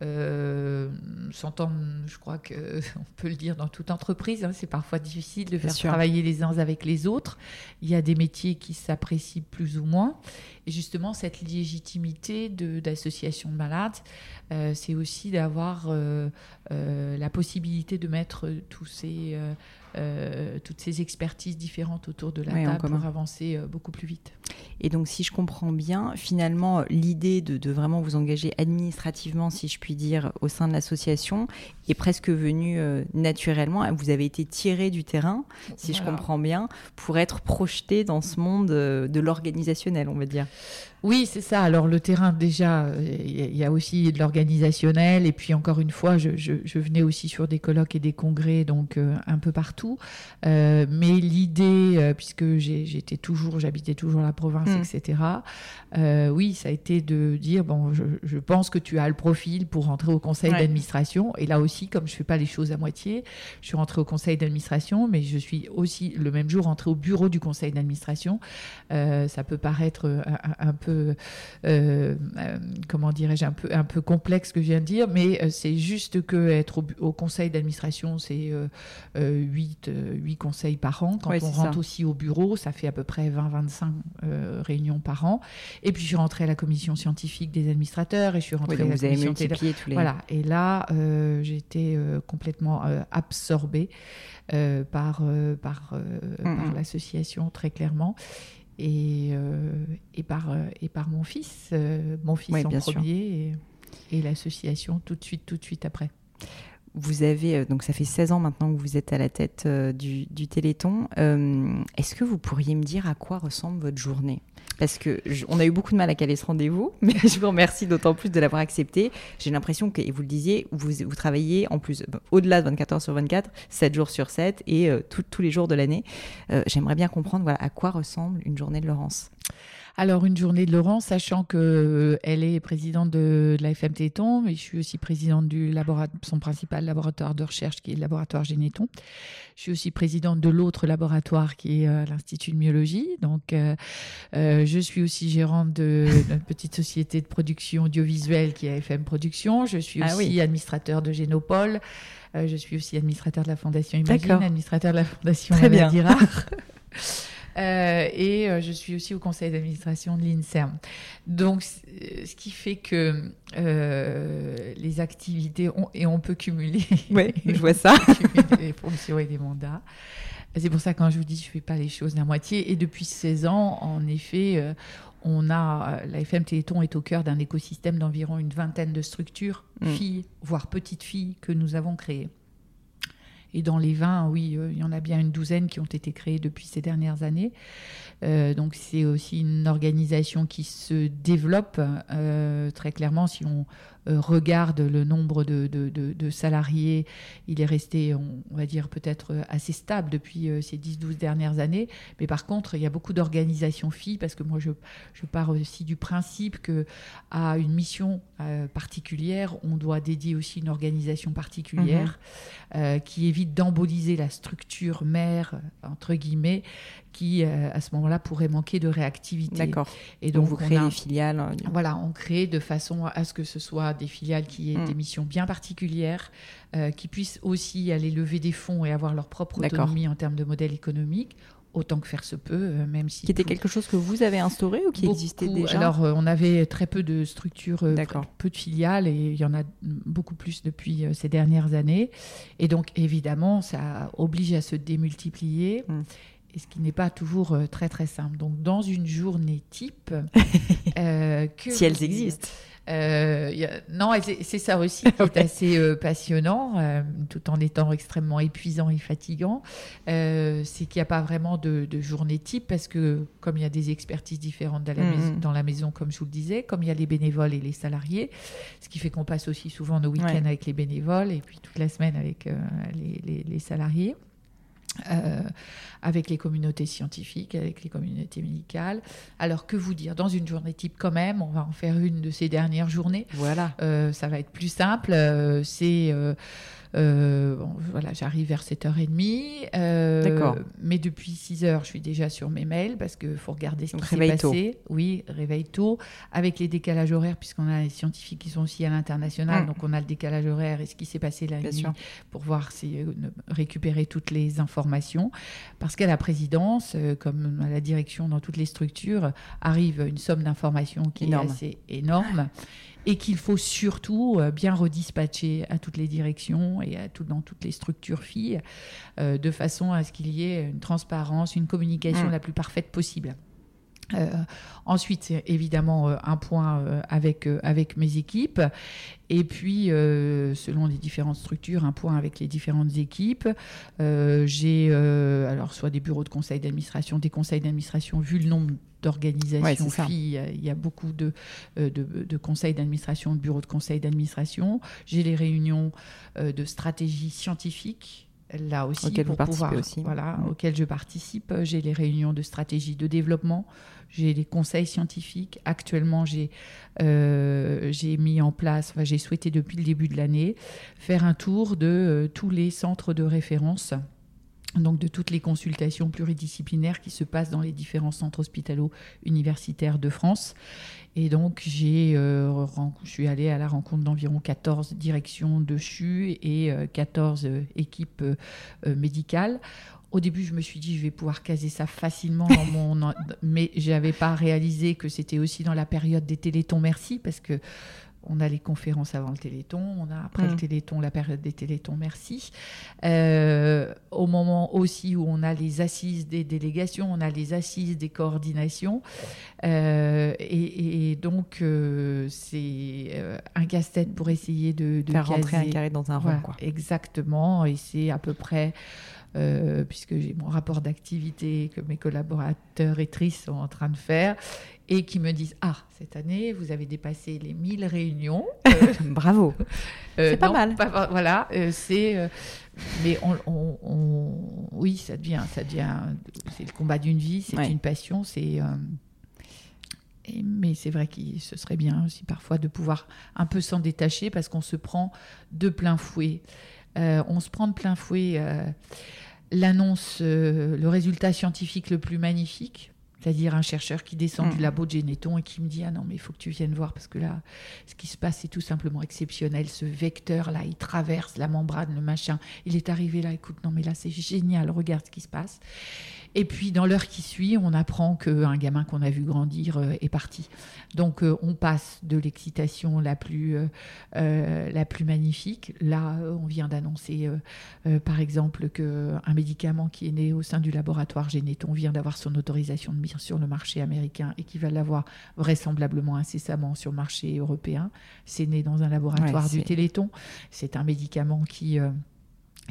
euh, s'entendent, je crois que on peut le dire dans toute entreprise, hein, c'est parfois difficile de faire sûr. travailler les uns avec les autres. Il y a des métiers qui s'apprécient plus ou moins. Et justement, cette légitimité d'association de, malades, euh, c'est aussi d'avoir euh, euh, la possibilité de mettre tous ces, toutes ces expertises différentes autour de la Oui, table pour avancer beaucoup plus vite. Et donc, si je comprends bien, finalement, l'idée de, de vraiment vous engager administrativement, si je puis dire, au sein de l'association est presque venue naturellement. Vous avez été tiré du terrain, si je comprends bien, pour être projeté dans ce monde de l'organisationnel, on va dire. Oui, c'est ça. Alors le terrain, déjà, il y a aussi de l'organisationnel. Et puis encore une fois, je, je- je venais aussi sur des colloques et des congrès, donc euh, un peu partout. Euh, mais l'idée, euh, puisque j'étais toujours, j'habitais toujours la province, Mm. etc. oui, ça a été de dire bon, je, je pense que tu as le profil pour rentrer au conseil Ouais. d'administration. Et là aussi, comme je fais pas les choses à moitié, je suis rentrée au conseil d'administration, mais je suis aussi le même jour rentrée au bureau du conseil d'administration. Ça peut paraître un, peu, euh, euh, comment dirais-je, un peu, un peu complexe ce que je viens de dire, mais euh, c'est juste que être au, conseil d'administration, c'est 8 8, 8 conseils par an. Quand on rentre aussi au bureau, ça fait à peu près 20-25 réunions par an. Et puis je suis rentrée à la commission scientifique des administrateurs et je suis rentrée à la vous avez commission multiplié tous les... Voilà. Et là, j'étais complètement absorbée par, par, par l'association, très clairement et, et, par, et par mon fils, mon fils en premier, et, et l'association tout de suite, tout de suite après. Vous avez, euh, donc ça fait 16 ans maintenant que vous êtes à la tête euh, du, Téléthon. Euh, est-ce que vous pourriez me dire à quoi ressemble votre journée? Parce que on a eu beaucoup de mal à caler ce rendez-vous, mais je vous remercie d'autant plus de l'avoir accepté. J'ai l'impression que, et vous le disiez, vous, vous travaillez en plus au-delà de 24 heures sur 24, 7 jours sur 7 et tous les jours de l'année. J'aimerais bien comprendre voilà, à quoi ressemble une journée de Laurence? Alors, une journée de Laurent, sachant qu'elle euh, est présidente de, la FM Téton, mais je suis aussi présidente du laboratoire, son principal laboratoire de recherche, qui est le laboratoire Généton. Je suis aussi présidente de l'autre laboratoire, qui est euh, l'Institut de myologie. Donc, euh, je suis aussi gérante de notre petite société de production audiovisuelle, qui est FM Production. Je suis ah aussi administrateur de Génopole. je suis aussi administrateur de la Fondation Imagine, administrateur de la Fondation Très bien. Euh, et euh, je suis aussi au conseil d'administration de l'INSERM. Donc, ce qui fait que euh, les activités, ont, et on peut cumuler. Oui, je vois ça. les fonctions et les mandats. C'est pour ça quand je vous dis je ne fais pas les choses la moitié. Et depuis 16 ans, en effet, on a la FM Téléthon est au cœur d'un écosystème d'environ une vingtaine de structures, mm. filles, voire petites filles, que nous avons créées. Et dans les vins, oui, euh, il y en a bien une douzaine qui ont été créés depuis ces dernières années. Euh, donc c'est aussi une organisation qui se développe euh, très clairement. Si on euh, regarde le nombre de, salariés, il est resté, on, va dire, peut-être assez stable depuis ces 10-12 dernières années. Mais par contre, il y a beaucoup d'organisations filles, parce que moi, je, je pars aussi du principe que à une mission particulière, on doit dédier aussi une organisation particulière mhm. qui évite d'emboliser la structure mère, entre guillemets, qui, à ce moment-là, pourrait manquer de réactivité. D'accord. Et donc, vous créez des filiales. Voilà, on crée de façon à ce que ce soit des filiales qui aient des missions bien particulières, euh, qui puissent aussi aller lever des fonds et avoir leur propre autonomie en termes de modèle économique autant que faire se peut, euh, même si... Qui était quelque chose que vous avez instauré ou qui existait déjà Alors, euh, on avait très peu de structures, peu de filiales, et il y en a beaucoup plus depuis ces dernières années. Et donc, évidemment, ça oblige à se démultiplier. Mm et ce qui n'est pas toujours très très simple. Donc dans une journée type, si elles existent, euh, non, c'est ça aussi qui est assez euh, passionnant, euh, tout en étant extrêmement épuisant et fatigant. c'est qu'il n'y a pas vraiment de, journée type parce que comme il y a des expertises différentes dans la, mm-hmm. maison, dans la, maison, comme je vous le disais, comme il y a les bénévoles et les salariés, ce qui fait qu'on passe aussi souvent nos week-ends avec les bénévoles et puis toute la semaine avec les, salariés. Euh, avec les communautés scientifiques, avec les communautés médicales. Alors que vous dire? Dans une journée type quand même, on va en faire une de ces dernières journées. Voilà. Euh, ça va être plus simple. Euh, c'est euh, voilà, j'arrive vers 7h30. Euh, D'accord. Mais depuis 6h, je suis déjà sur mes mails parce qu'il faut regarder ce qui s'est passé. Oui, réveil tôt. Avec les décalages horaires, puisqu'on a les scientifiques qui sont aussi à l'international, mm. donc on a le décalage horaire et ce qui s'est passé la nuit pour voir si euh, récupérer toutes les informations. Parce qu'à la présidence, comme à la direction dans toutes les structures, arrive une somme d'informations qui est assez énorme et qu'il faut surtout euh, bien redispatcher à toutes les directions et à tout, dans toutes les structures filles, euh, de façon à ce qu'il y ait une transparence, une communication mmh. la plus parfaite possible. Euh, ensuite, c'est évidemment un point avec, avec mes équipes. Et puis, selon les différentes structures, un point avec les différentes équipes. J'ai alors soit des bureaux de conseil d'administration, des conseils d'administration, vu le nombre d'organisation filles. Il y a beaucoup de, euh, de, conseils d'administration, de bureaux de conseil d'administration. J'ai les réunions euh, de stratégie scientifique là aussi auquel pour pouvoir aussi. voilà mm. auxquelles je participe j'ai les réunions de stratégie de développement j'ai les conseils scientifiques actuellement j'ai euh, j'ai mis en place enfin, j'ai souhaité depuis le début de l'année faire un tour de tous les centres de référence donc de toutes les consultations pluridisciplinaires qui se passent dans les différents centres hospitalo-universitaires de France. Et donc, j'ai, euh, je suis allée à la rencontre d'environ 14 directions de CHU et 14 euh, euh, équipes médicales. Au début, je me suis dit, je vais pouvoir caser ça facilement dans mon. Mais je n'avais pas réalisé que c'était aussi dans la période des Télétons Merci, parce que on a les conférences avant le Téléthon, on a après le mm. Téléthon la période des Télétons, merci. Euh, au moment aussi où on a les assises des délégations, on a les assises des coordinations. Euh, et, donc, euh, c'est un casse-tête pour essayer de, Faire rentrer un carré dans un rond. Quoi. Exactement, et c'est à peu près... puisque j'ai mon rapport d'activité que mes collaborateurs et tristes sont en train de faire et qui me disent Ah, cette année, vous avez dépassé les 1000 réunions. Bravo. Euh, c'est pas mal. voilà, euh, c'est. Euh, mais on, oui, ça devient, ça devient. C'est le combat d'une vie, c'est une passion, c'est. mais c'est vrai que ce serait bien aussi parfois de pouvoir un peu s'en détacher parce qu'on se prend de plein fouet. On se prend de plein fouet l'annonce, le résultat scientifique le plus magnifique c'est-à-dire un chercheur qui descend du mm. labo de Généton et qui me dit Ah non, mais il faut que tu viennes voir parce que là, ce qui se passe, c'est tout simplement exceptionnel. Ce vecteur-là, il traverse la membrane, le machin. Il est arrivé là, écoute, non, mais là, c'est génial, regarde ce qui se passe. Et puis, dans l'heure qui suit, on apprend qu'un gamin qu'on a vu grandir euh, est parti. Donc, euh, on passe de l'excitation la, plus euh, la plus magnifique. Là, on vient d'annoncer, par exemple, qu'un médicament qui est né au sein du laboratoire Généton vient d'avoir son autorisation de mise sur le marché américain et qui va l'avoir vraisemblablement incessamment sur le marché européen. C'est né dans un laboratoire du Téléthon. C'est un médicament qui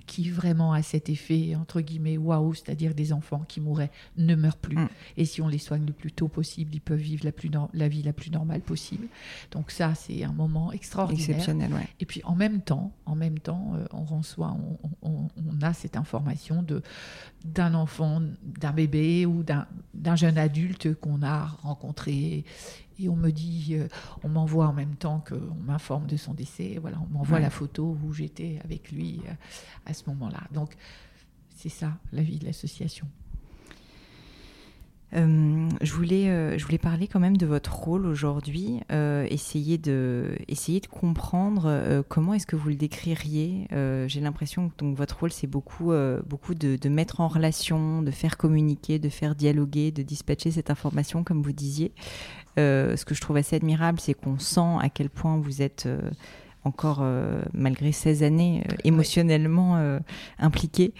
qui vraiment a cet effet, entre guillemets, waouh, c'est-à-dire des enfants qui mourraient ne meurent plus. Mm. Et si on les soigne le plus tôt possible, ils peuvent vivre la, plus la vie la plus normale possible. Donc ça, c'est un moment extraordinaire. Exceptionnel, ouais. Et puis en même temps, en même temps, euh, on reçoit, on, on, a cette information de d'un enfant, d'un bébé ou d'un jeune adulte qu'on a rencontré et on me dit, euh, on m'envoie en même temps qu'on m'informe de son décès. Voilà, on m'envoie la photo où j'étais avec lui euh, à ce moment-là. Donc, c'est ça, la vie de l'association. Euh, je, voulais, je voulais parler quand même de votre rôle aujourd'hui, essayer, de, essayer de comprendre comment est-ce que vous le décririez. J'ai l'impression que donc, votre rôle, c'est beaucoup, beaucoup de, mettre en relation, de faire communiquer, de faire dialoguer, de dispatcher cette information, comme vous disiez. Euh, ce que je trouve assez admirable, c'est qu'on sent à quel point vous êtes euh, encore, euh, malgré 16 années, émotionnellement impliqué.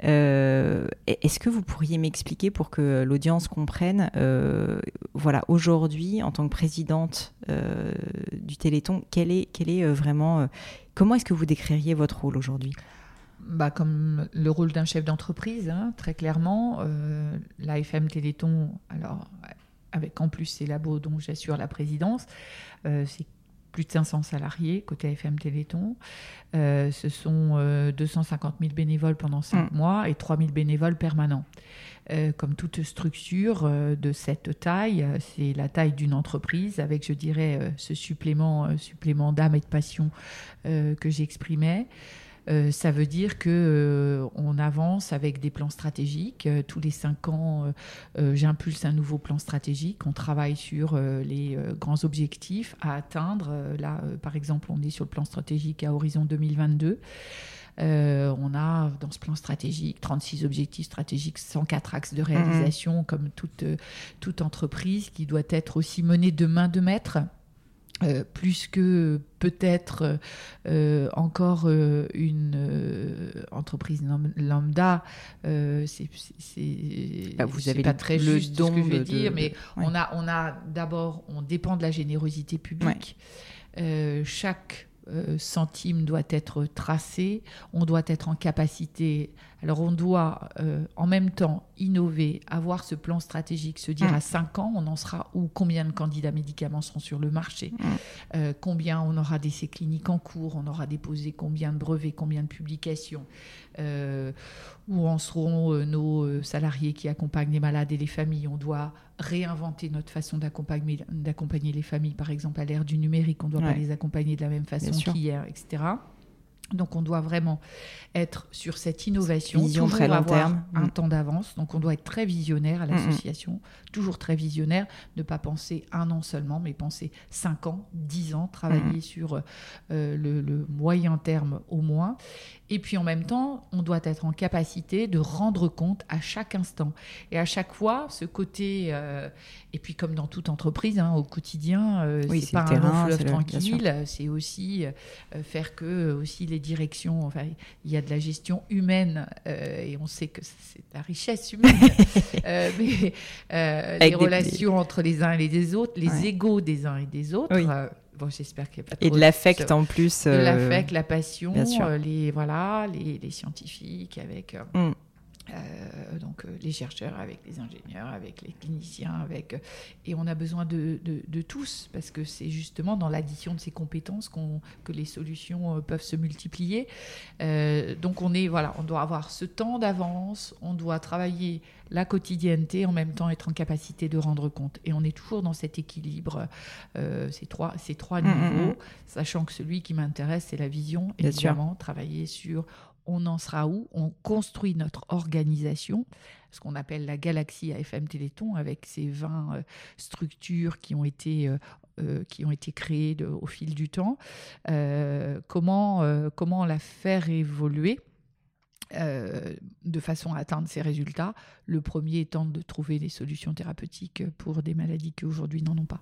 Est-ce que vous pourriez m'expliquer pour que l'audience comprenne, voilà, aujourd'hui, en tant que présidente du Téléthon, quel est, quel est vraiment, comment est-ce que vous décririez votre rôle aujourd'hui? Bah, comme le rôle d'un chef d'entreprise, hein, très clairement. la FM Téléthon, alors avec en plus ces labos dont j'assure la présidence. Euh, c'est plus de 500 salariés côté FM Téléthon. Euh, ce sont 250 euh, 000 bénévoles pendant 5 mm. mois et 3 000 bénévoles permanents. comme toute structure de cette taille, c'est la taille d'une entreprise avec, je dirais, ce supplément, supplément d'âme et de passion que j'exprimais. Euh, ça veut dire que euh, on avance avec des plans stratégiques. Euh, tous les cinq ans, j'impulse un nouveau plan stratégique. On travaille sur les grands objectifs à atteindre. là, par exemple, on est sur le plan stratégique à horizon 2022. on a dans ce plan stratégique 36 objectifs stratégiques, 104 axes de mmh réalisation, comme toute, toute entreprise qui doit être aussi menée de main de maître euh, plus que peut-être euh, encore euh, une entreprise lambda, c'est bah, vous avez pas très juste ce que je veux dire, mais on a on a d'abord on dépend de la générosité publique. chaque centime doit être tracé, on doit être en capacité alors on doit euh, en même temps innover, avoir ce plan stratégique, se dire mm. à 5 ans on en sera où, combien de candidats médicaments seront sur le marché, mm. euh, combien on aura d'essais cliniques en cours, on aura déposé combien de brevets, combien de publications, euh, où en seront nos salariés qui accompagnent les malades et les familles. On doit réinventer notre façon d'accompagner les familles, par exemple à l'ère du numérique, on ne doit pas les accompagner de la même façon qu'hier, etc. Donc on doit vraiment être sur cette innovation, Vision toujours très long avoir terme. un Mm. temps d'avance. Donc on doit être très visionnaire à Mm, mm. l'association, toujours très visionnaire, ne pas penser un an seulement, mais penser cinq ans, dix ans, travailler sur euh, le, le moyen terme au moins. Et puis en même temps, on doit être en capacité de rendre compte à chaque instant. Et à chaque fois, ce côté, euh, et puis comme dans toute entreprise, hein, au quotidien, euh, Oui, c'est pas un terrain, long fleuve tranquille, c'est aussi faire que aussi les directions, enfin, il y a de la gestion humaine euh, et on sait que c'est la richesse humaine, euh, mais euh, les des- relations entre les uns et les autres, les Ouais. égaux des uns et des autres. Oui. bon, j'espère qu'il n'y a pas Et de l'affect en plus. de l'affect, la passion, les voilà, les, les scientifiques avec Mm. Euh, donc euh, les chercheurs, avec les ingénieurs, avec les cliniciens, avec euh, et on a besoin de, de- de tous parce que c'est justement dans l'addition de ces compétences qu'on que les solutions peuvent se multiplier. Euh, donc on est voilà, on doit avoir ce temps d'avance, on doit travailler la quotidienneté en même temps être en capacité de rendre compte et on est toujours dans cet équilibre euh, ces trois ces trois Mm, mm, niveaux mm. sachant que celui qui m'intéresse, c'est la vision, Bien sûr. évidemment, travailler sur on en sera où, on construit notre organisation, ce qu'on appelle la galaxie AFM Téléthon, avec ces 20 euh, structures qui ont été, euh, euh, qui ont été créées au fil du temps. Comment, comment la faire évoluer de façon à atteindre ces résultats. Le premier étant de trouver des solutions thérapeutiques pour des maladies qui aujourd'hui n'en ont pas.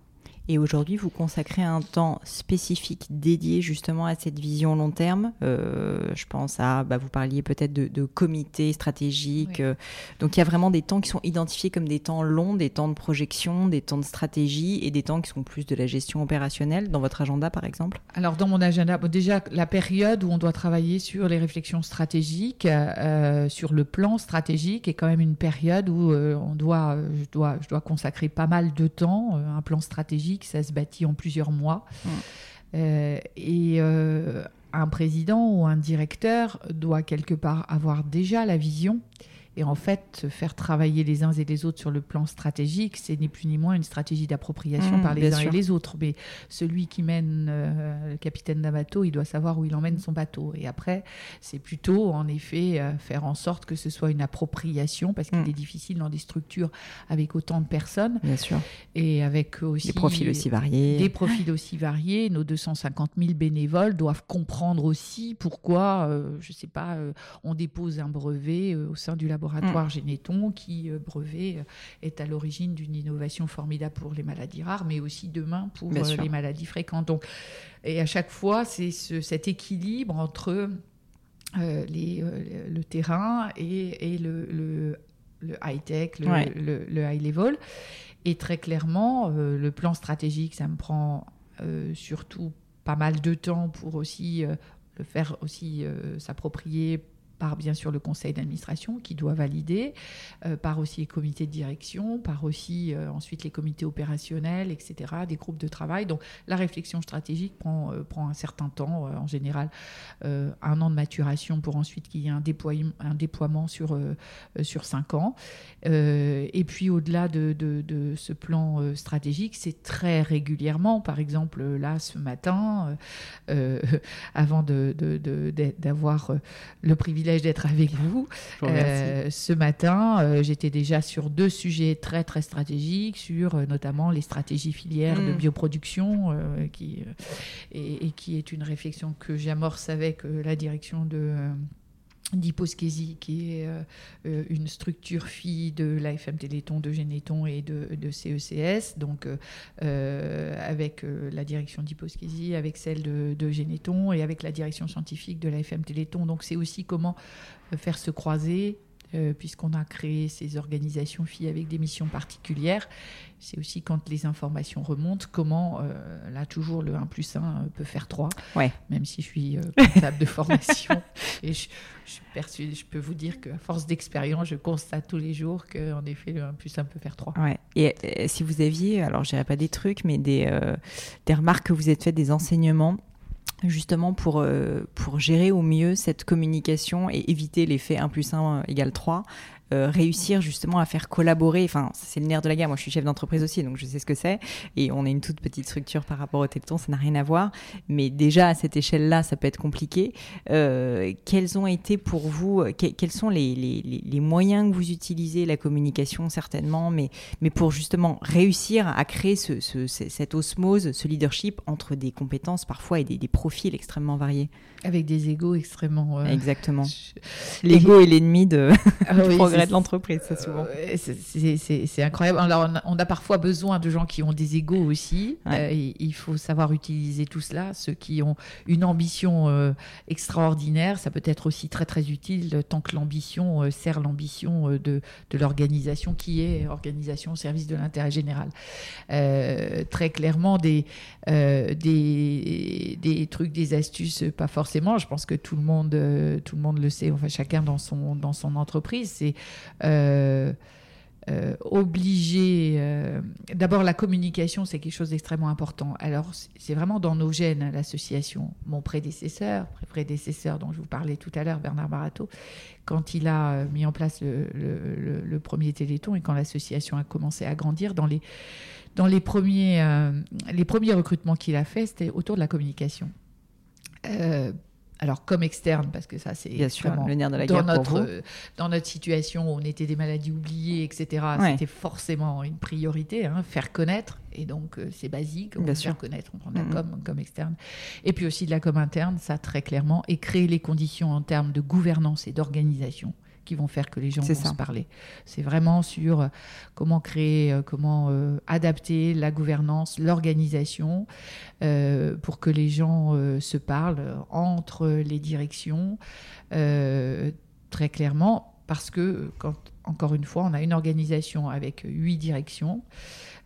Et aujourd'hui, vous consacrez un temps spécifique dédié justement à cette vision long terme. Euh, je pense à, bah, vous parliez peut-être de, de comités stratégiques. Oui. euh, donc il y a vraiment des temps qui sont identifiés comme des temps longs, des temps de projection, des temps de stratégie et des temps qui sont plus de la gestion opérationnelle dans votre agenda par exemple? Alors dans mon agenda, bon, déjà la période où on doit travailler sur les réflexions stratégiques, euh, sur le plan stratégique, est quand même une période où euh, on doit, je dois, je dois consacrer pas mal de temps. Un plan stratégique, ça se bâtit en plusieurs mois. Euh, et euh, un président ou un directeur doit quelque part avoir déjà la vision. Et en fait, faire travailler les uns et les autres sur le plan stratégique, c'est ni plus ni moins une stratégie d'appropriation Mm, par les uns sûr. et les autres. Mais celui qui mène euh, le capitaine d'un bateau, il doit savoir où il emmène son bateau. Et après, c'est plutôt, en effet, euh, faire en sorte que ce soit une appropriation, parce qu'il Mm. est difficile dans des structures avec autant de personnes Bien sûr. et avec aussi Des profils aussi variés. des profils aussi variés. Nos 250 000 bénévoles doivent comprendre aussi pourquoi, euh, je ne sais pas, on dépose un brevet au sein du Mm. Laboratoire Généton, qui, euh, brevet, euh, est à l'origine d'une innovation formidable pour les maladies rares, mais aussi demain pour euh, les maladies fréquentes. Donc, et à chaque fois, c'est ce- cet équilibre entre euh, les, euh, le terrain et, et le, le- le high-tech, le, Ouais. le- le high-level. Et très clairement, euh, le plan stratégique, ça me prend surtout pas mal de temps pour aussi le faire aussi s'approprier par bien sûr le conseil d'administration qui doit valider, euh, par aussi les comités de direction, par aussi euh, ensuite les comités opérationnels, etc., des groupes de travail. Donc la réflexion stratégique prend, euh, prend un certain temps, en général un an de maturation pour ensuite qu'il y ait un déploiement, un déploiement sur, sur cinq ans. Et puis au-delà de, de- ce plan stratégique, c'est très régulièrement, par exemple là ce matin, avant d'avoir le privilège d'être avec vous, euh, ce matin, euh, j'étais déjà sur deux sujets très très stratégiques, sur euh, notamment les stratégies filières de Mm. bioproduction, qui, et, et qui est une réflexion que j'amorce avec la direction de... d'Hyposkésie, qui est euh, euh, une structure fille de l'AFM Téléthon, de Généton et de, CECS, donc euh, avec la direction d'Hyposkésie, avec celle de, de et avec la direction scientifique de l'AFM Téléthon. Donc c'est aussi comment faire se croiser, euh, puisqu'on a créé ces organisations filles avec des missions particulières. C'est aussi quand les informations remontent, comment, euh, là toujours le 1 plus 1 euh, peut faire 3, Ouais. même si je suis comptable de formation. Et je, je peux vous dire qu'à force d'expérience, je constate tous les jours qu'en effet, le 1 plus 1 peut faire 3. Ouais. Et si vous aviez, alors je dirais pas des trucs, mais des, des remarques que vous êtes faites, des enseignements, justement pour, euh, pour gérer au mieux cette communication et éviter l'effet 1 plus 1 égale 3, réussir justement à faire collaborer. Enfin, c'est le nerf de la guerre. Moi, je suis chef d'entreprise aussi, donc je sais ce que c'est. Et on est une toute petite structure par rapport au Téléthon, ça n'a rien à voir. Mais déjà à cette échelle-là, ça peut être compliqué. quels ont été pour vous, quels sont les, les, les, moyens que vous utilisez, la communication certainement, mais, mais pour justement réussir à créer ce, ce, cette osmose, ce leadership entre des compétences parfois et des, des profils extrêmement variés? Avec des égaux extrêmement. Euh, Exactement. L'ego est l'ennemi de... Ah de l'entreprise, ça souvent. c'est incroyable. Alors, on a, parfois besoin de gens qui ont des égaux aussi. Euh, il faut savoir utiliser tout cela. Ceux qui ont une ambition euh, extraordinaire, ça peut être aussi très très utile tant que l'ambition sert l'ambition de, de l'organisation qui est organisation au service de l'intérêt général. très clairement, des, des, des trucs, des astuces, pas forcément. Je pense que tout le monde, euh, tout le monde le sait. Enfin, chacun dans son dans son entreprise, c'est euh, euh, obligé. D'abord, la communication, c'est quelque chose d'extrêmement important. Alors, c'est vraiment dans nos gènes, l'association. Mon prédécesseur, prédécesseur dont je vous parlais tout à l'heure, Bernard Barato, quand il a mis en place le, premier Téléthon et quand l'association a commencé à grandir, dans les premiers, les premiers recrutements qu'il a fait, c'était autour de la communication. Euh, alors comme externe, parce que ça c'est le de la dans notre dans notre situation où on était des maladies oubliées, etc. C'était forcément une priorité, hein, faire connaître. Et donc euh, c'est basique, on faire connaître, on prend de la com comme externe. Et puis aussi de la com interne, ça très clairement, et créer les conditions en termes de gouvernance et d'organisation qui vont faire que les gens vont se parler. C'est vraiment sur euh, comment créer, euh, comment euh, adapter la gouvernance, l'organisation pour que les gens se parlent entre les directions très clairement parce que quand encore une fois on a une organisation avec huit directions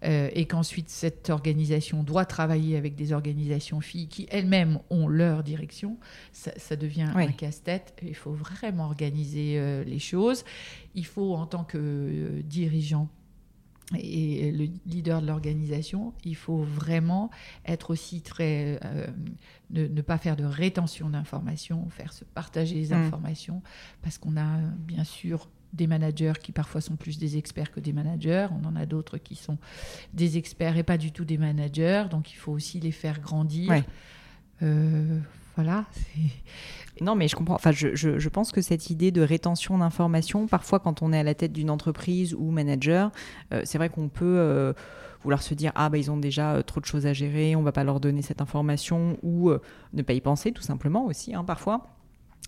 euh, et qu'ensuite cette organisation doit travailler avec des organisations filles qui elles-mêmes ont leur direction, ça, devient un casse-tête. Il faut vraiment organiser euh, les choses. Il faut, en tant que euh, dirigeant, et le leader de l'organisation, il faut vraiment être aussi très. ne, pas faire de rétention d'informations, faire se partager les mmh. informations, parce qu'on a bien sûr des managers qui parfois sont plus des experts que des managers. On en a d'autres qui sont des experts et pas du tout des managers. Donc il faut aussi les faire grandir. Euh, voilà. Non, mais je comprends. Enfin, je, je, pense que cette idée de rétention d'informations, parfois quand on est à la tête d'une entreprise ou manager, euh, c'est vrai qu'on peut euh, vouloir se dire ah bah ils ont déjà trop de choses à gérer, on va pas leur donner cette information ou ne pas y penser tout simplement aussi hein, parfois.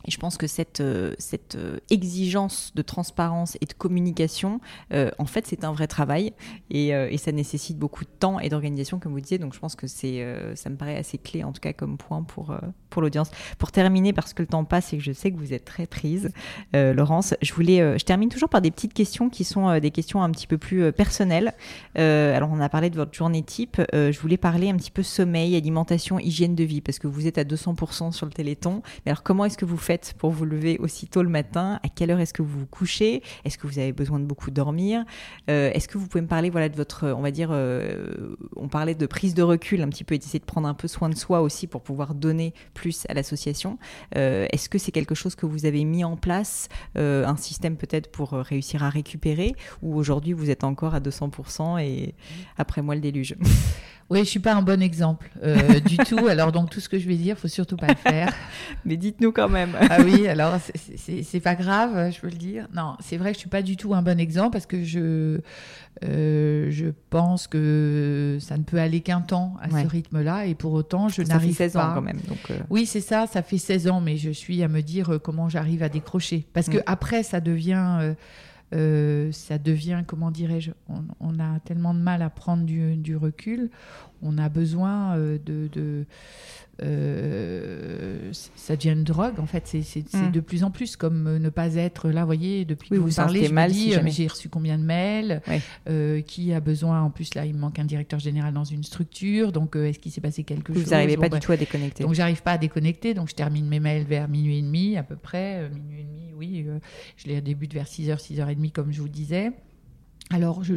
Et je pense que cette, euh, cette euh, exigence de transparence et de communication, euh, en fait, c'est un vrai travail et, et, ça nécessite beaucoup de temps et d'organisation, comme vous disiez. Donc, je pense que c'est, ça me paraît assez clé, en tout cas, comme point pour, pour l'audience. Pour terminer, parce que le temps passe et que je sais que vous êtes très prise, Laurence, je voulais, je termine toujours par des petites questions qui sont des questions un petit peu plus personnelles. alors, on a parlé de votre journée type. je voulais parler un petit peu sommeil, alimentation, hygiène de vie, parce que vous êtes à 200% sur le Téléthon. Mais alors, comment est-ce que vous faites pour vous lever aussitôt le matin? À quelle heure est-ce que vous vous couchez? Est-ce que vous avez besoin de beaucoup dormir? Euh, Est-ce que vous pouvez me parler voilà, de votre, on va dire, euh, on parlait de prise de recul un petit peu, d'essayer de prendre un peu soin de soi aussi pour pouvoir donner plus à l'association. Euh, est-ce que c'est quelque chose que vous avez mis en place, un système peut-être pour réussir à récupérer? Ou aujourd'hui vous êtes encore à 200% et après moi le déluge? Oui, je suis pas un bon exemple euh, du tout. Alors donc tout ce que je vais dire, faut surtout pas le faire. Mais dites-nous quand même. ah oui, alors c'est pas grave, je peux le dire. Non, c'est vrai que je suis pas du tout un bon exemple parce que je euh, je pense que ça ne peut aller qu'un temps à ce rythme-là et pour autant je n'arrive pas. Ça fait 16 ans quand même. Donc euh. Oui, c'est ça, ça fait 16 ans, mais je suis à me dire comment j'arrive à décrocher parce que mm. après ça devient euh, ça devient, comment dirais-je, on, a tellement de mal à prendre du, recul, on a besoin euh, de, euh, ça devient une drogue en fait. C'est mm. de plus en plus comme euh, ne pas être là. Vous voyez, depuis que vous, parlez, je mal euh, j'ai reçu combien de mails, qui a besoin. En plus là, il me manque un directeur général dans une structure. Donc, est-ce qu'il s'est passé quelque chose Vous n'arrivez pas du tout à déconnecter. Donc, j'arrive pas à déconnecter. Donc, je termine mes mails vers minuit et demi à peu près. minuit et demi, oui. je les débute vers 6h, 6h30 comme je vous disais. Alors, je,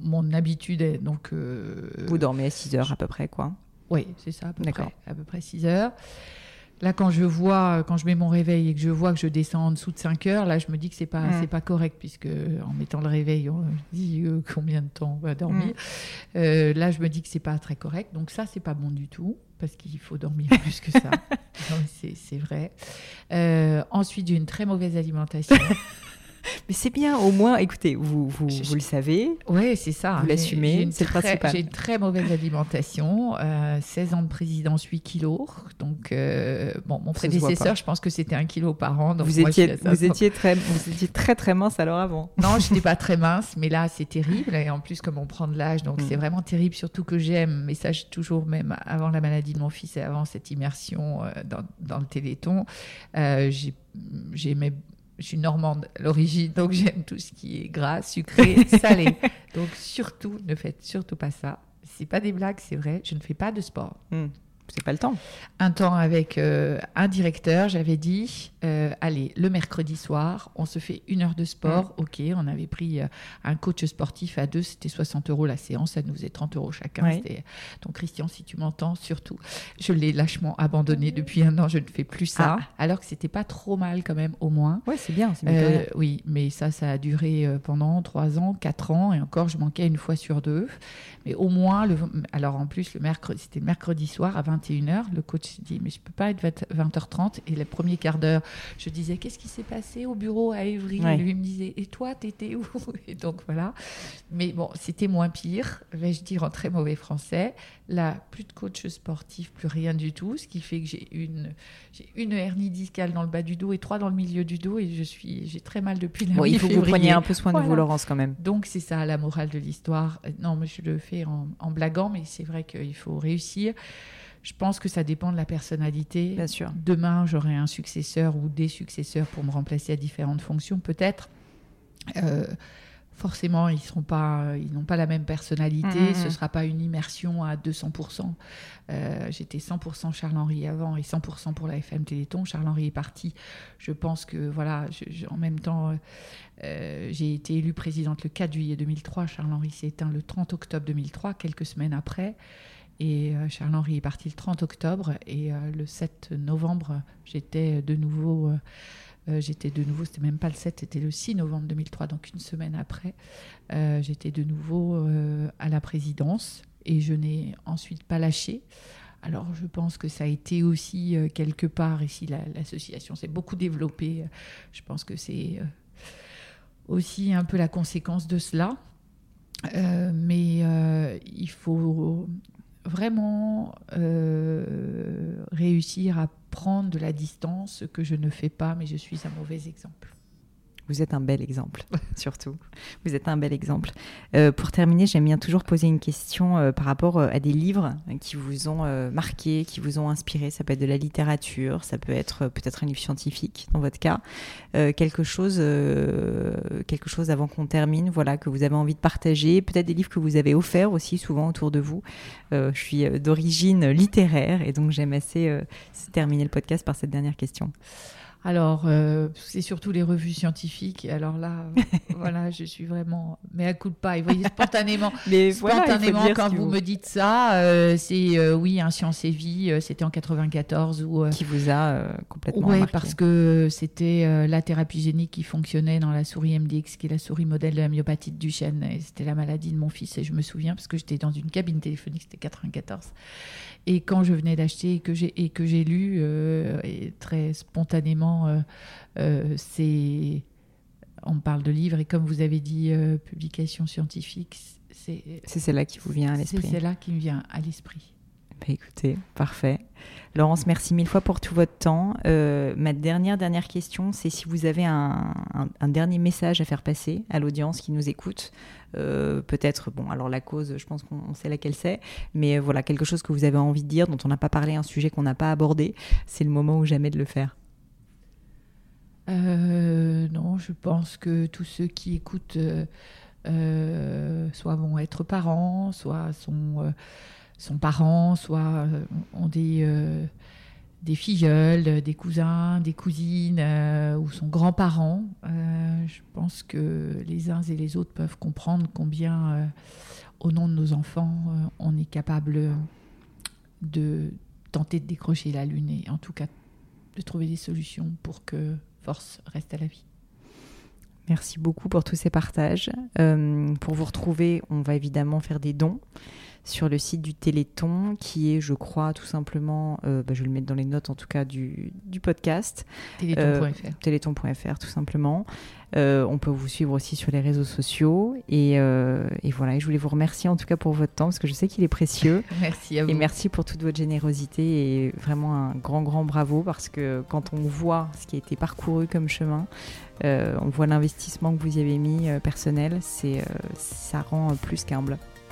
mon habitude est donc. vous dormez à 6 h à peu près, quoi oui, c'est ça, à peu près, à peu près 6 heures. Là, quand je vois, quand je mets mon réveil et que je vois que je descends en dessous de 5 heures, là, je me dis que c'est pas, Mm. c'est pas correct, puisque en mettant le réveil, on dit euh, combien de temps on va dormir. Mm. Euh, là, je me dis que c'est pas très correct. Donc ça, c'est pas bon du tout, parce qu'il faut dormir plus que ça. C'est vrai. Euh, ensuite, j'ai une très mauvaise alimentation. Mais c'est bien, au moins, écoutez, vous, vous, Je- vous le savez. Oui, c'est ça. Vous l'assumez, c'est le principal. J'ai une très mauvaise alimentation, euh, 16 ans de présidence, 8 kilos. Donc, euh, bon, mon prédécesseur, je pense que c'était un kilo par an. Donc Vous moi, étiez, vous, 500. étiez très, vous étiez très très mince alors avant. Non, je n'étais pas très mince, mais là, c'est terrible. Et en plus, comme on prend de l'âge, donc Mm. c'est vraiment terrible, surtout que j'aime, mais ça, toujours, même avant la maladie de mon fils et avant cette immersion euh, dans, dans le téléthon, euh, j'ai- j'aimais. Je suis normande à l'origine, donc j'aime tout ce qui est gras, sucré, salé. Donc surtout, ne faites surtout pas ça. C'est pas des blagues, c'est vrai. Je ne fais pas de sport. Hmm. C'est pas le temps. un temps avec euh, un directeur, j'avais dit, euh, allez, le mercredi soir, on se fait une heure de sport. Ok, on avait pris euh, un coach sportif à deux, c'était 60 euros la séance, ça nous faisait 30 euros chacun. Ouais. Donc Christian, si tu m'entends, surtout, je l'ai lâchement abandonné depuis un an, je ne fais plus ça, Ah. alors que c'était pas trop mal quand même, au moins. Ouais, c'est bien. oui, mais ça, ça a duré pendant trois ans, quatre ans, et encore, je manquais une fois sur deux. Mais au moins, le, alors en plus, le mercredi, c'était le mercredi soir à 21h. Le coach dit, mais je peux pas être 20 20h30. Et le premier quart d'heure, je disais, qu'est-ce qui s'est passé au bureau à Évry? Ouais. Et lui me disait, et toi, t'étais où? Et donc voilà. Mais bon, c'était moins pire, vais-je dire en très mauvais français. Là, plus de coach sportif, plus rien du tout, ce qui fait que j'ai une, hernie discale dans le bas du dos et trois dans le milieu du dos, et je suis, j'ai très mal depuis la Bon, il faut que vous preniez un peu soin de vous. Laurence, quand même. Donc c'est ça la morale de l'histoire. Non, mais je le fais en, en blaguant, mais c'est vrai qu'il faut réussir. Je pense que ça dépend de la personnalité. Bien sûr. Demain, j'aurai un successeur ou des successeurs pour me remplacer à différentes fonctions, peut-être. Euh, forcément, ils seront pas, ils n'ont pas la même personnalité. Mhm, Ce mhm. sera pas une immersion à 200%. Euh, J'étais 100% Charles-Henri avant et 100% pour la FM Téléthon. Charles-Henri est parti. Je pense que voilà, je- je- en même temps, euh, j'ai été élue présidente le 4 juillet 2003. Charles-Henri s'est éteint le 30 octobre 2003, quelques semaines après. Et euh, Charles-Henri est parti le 30 octobre et euh, le 7 novembre, j'étais de nouveau, euh, j'étais de nouveau, c'était même pas le 7, c'était le 6 novembre 2003, donc une semaine après, j'étais de nouveau à la présidence et je n'ai ensuite pas lâché. Alors je pense que ça a été aussi quelque part, ici la- l'association s'est beaucoup développée, je pense que c'est aussi un peu la conséquence de cela. Mais il faut vraiment euh, réussir à prendre de la distance, ce que je ne fais pas, mais je suis un mauvais exemple. Vous êtes un bel exemple, surtout. Vous êtes un bel exemple. Euh, pour terminer, j'aime bien toujours poser une question euh, par rapport euh, à des livres qui vous ont marqué, qui vous ont inspiré. Ça peut être de la littérature, ça peut être peut-être un livre scientifique dans votre cas. Quelque chose, quelque chose avant qu'on termine, voilà, que vous avez envie de partager. Peut-être des livres que vous avez offerts aussi souvent autour de vous. Je suis d'origine littéraire et donc j'aime assez terminer le podcast par cette dernière question. Alors, euh, c'est surtout les revues scientifiques. Alors là, voilà, je suis vraiment. Mais à coup de pas. Vous voyez, spontanément, Mais spontanément quand vous me dites ça, euh, c'est euh, oui, un Science et Vie, c'était en 94 ou. euh, qui vous a complètement Oui, parce que c'était la thérapie génique qui fonctionnait dans la souris MDX, qui est la souris modèle de la myopathie de Duchenne. Et c'était la maladie de mon fils. Et je me souviens, parce que j'étais dans une cabine téléphonique, c'était 94. Et quand je venais d'acheter et que j'ai et que j'ai lu, euh, et très spontanément, euh, euh, c'est on parle de livres et comme vous avez dit, publication scientifique, c'est C'est celle-là qui vous vient à c'est l'esprit. celle-là qui me vient à l'esprit. Bah, écoutez, parfait. Laurence, merci mille fois pour tout votre temps. Euh, ma dernière, dernière question, c'est si vous avez un, un- un dernier message à faire passer à l'audience qui nous écoute. Euh, Peut-être, bon, alors la cause, je pense qu'on on sait laquelle c'est, mais voilà, quelque chose que vous avez envie de dire, dont on n'a pas parlé, un sujet qu'on n'a pas abordé, c'est le moment ou jamais de le faire. Euh, non, je pense que tous ceux qui écoutent, euh, euh, soit vont être parents, soit sont, euh, sont parents, soit euh, ont des, euh, des filleuls, des cousins, des cousines, euh, ou sont grands-parents. Euh, je pense que les uns et les autres peuvent comprendre combien, euh, au nom de nos enfants, euh, on est capable de tenter de décrocher la Lune et en tout cas de trouver des solutions pour que Force reste à la vie. Merci beaucoup pour tous ces partages. Euh, pour vous retrouver, on va évidemment faire des dons sur le site du Téléthon, qui est, je crois, tout simplement, euh, bah, je vais le mettre dans les notes en tout cas du, du podcast. Téléthon.fr. Téléthon.fr, tout simplement. Euh, on peut vous suivre aussi sur les réseaux sociaux. Et, et, voilà, et je voulais vous remercier en tout cas pour votre temps, parce que je sais qu'il est précieux. merci à vous. Et merci pour toute votre générosité et vraiment un grand, grand bravo, parce que quand on voit ce qui a été parcouru comme chemin, euh, on voit l'investissement que vous y avez mis euh, personnel, c'est, euh, ça rend plus qu'humble.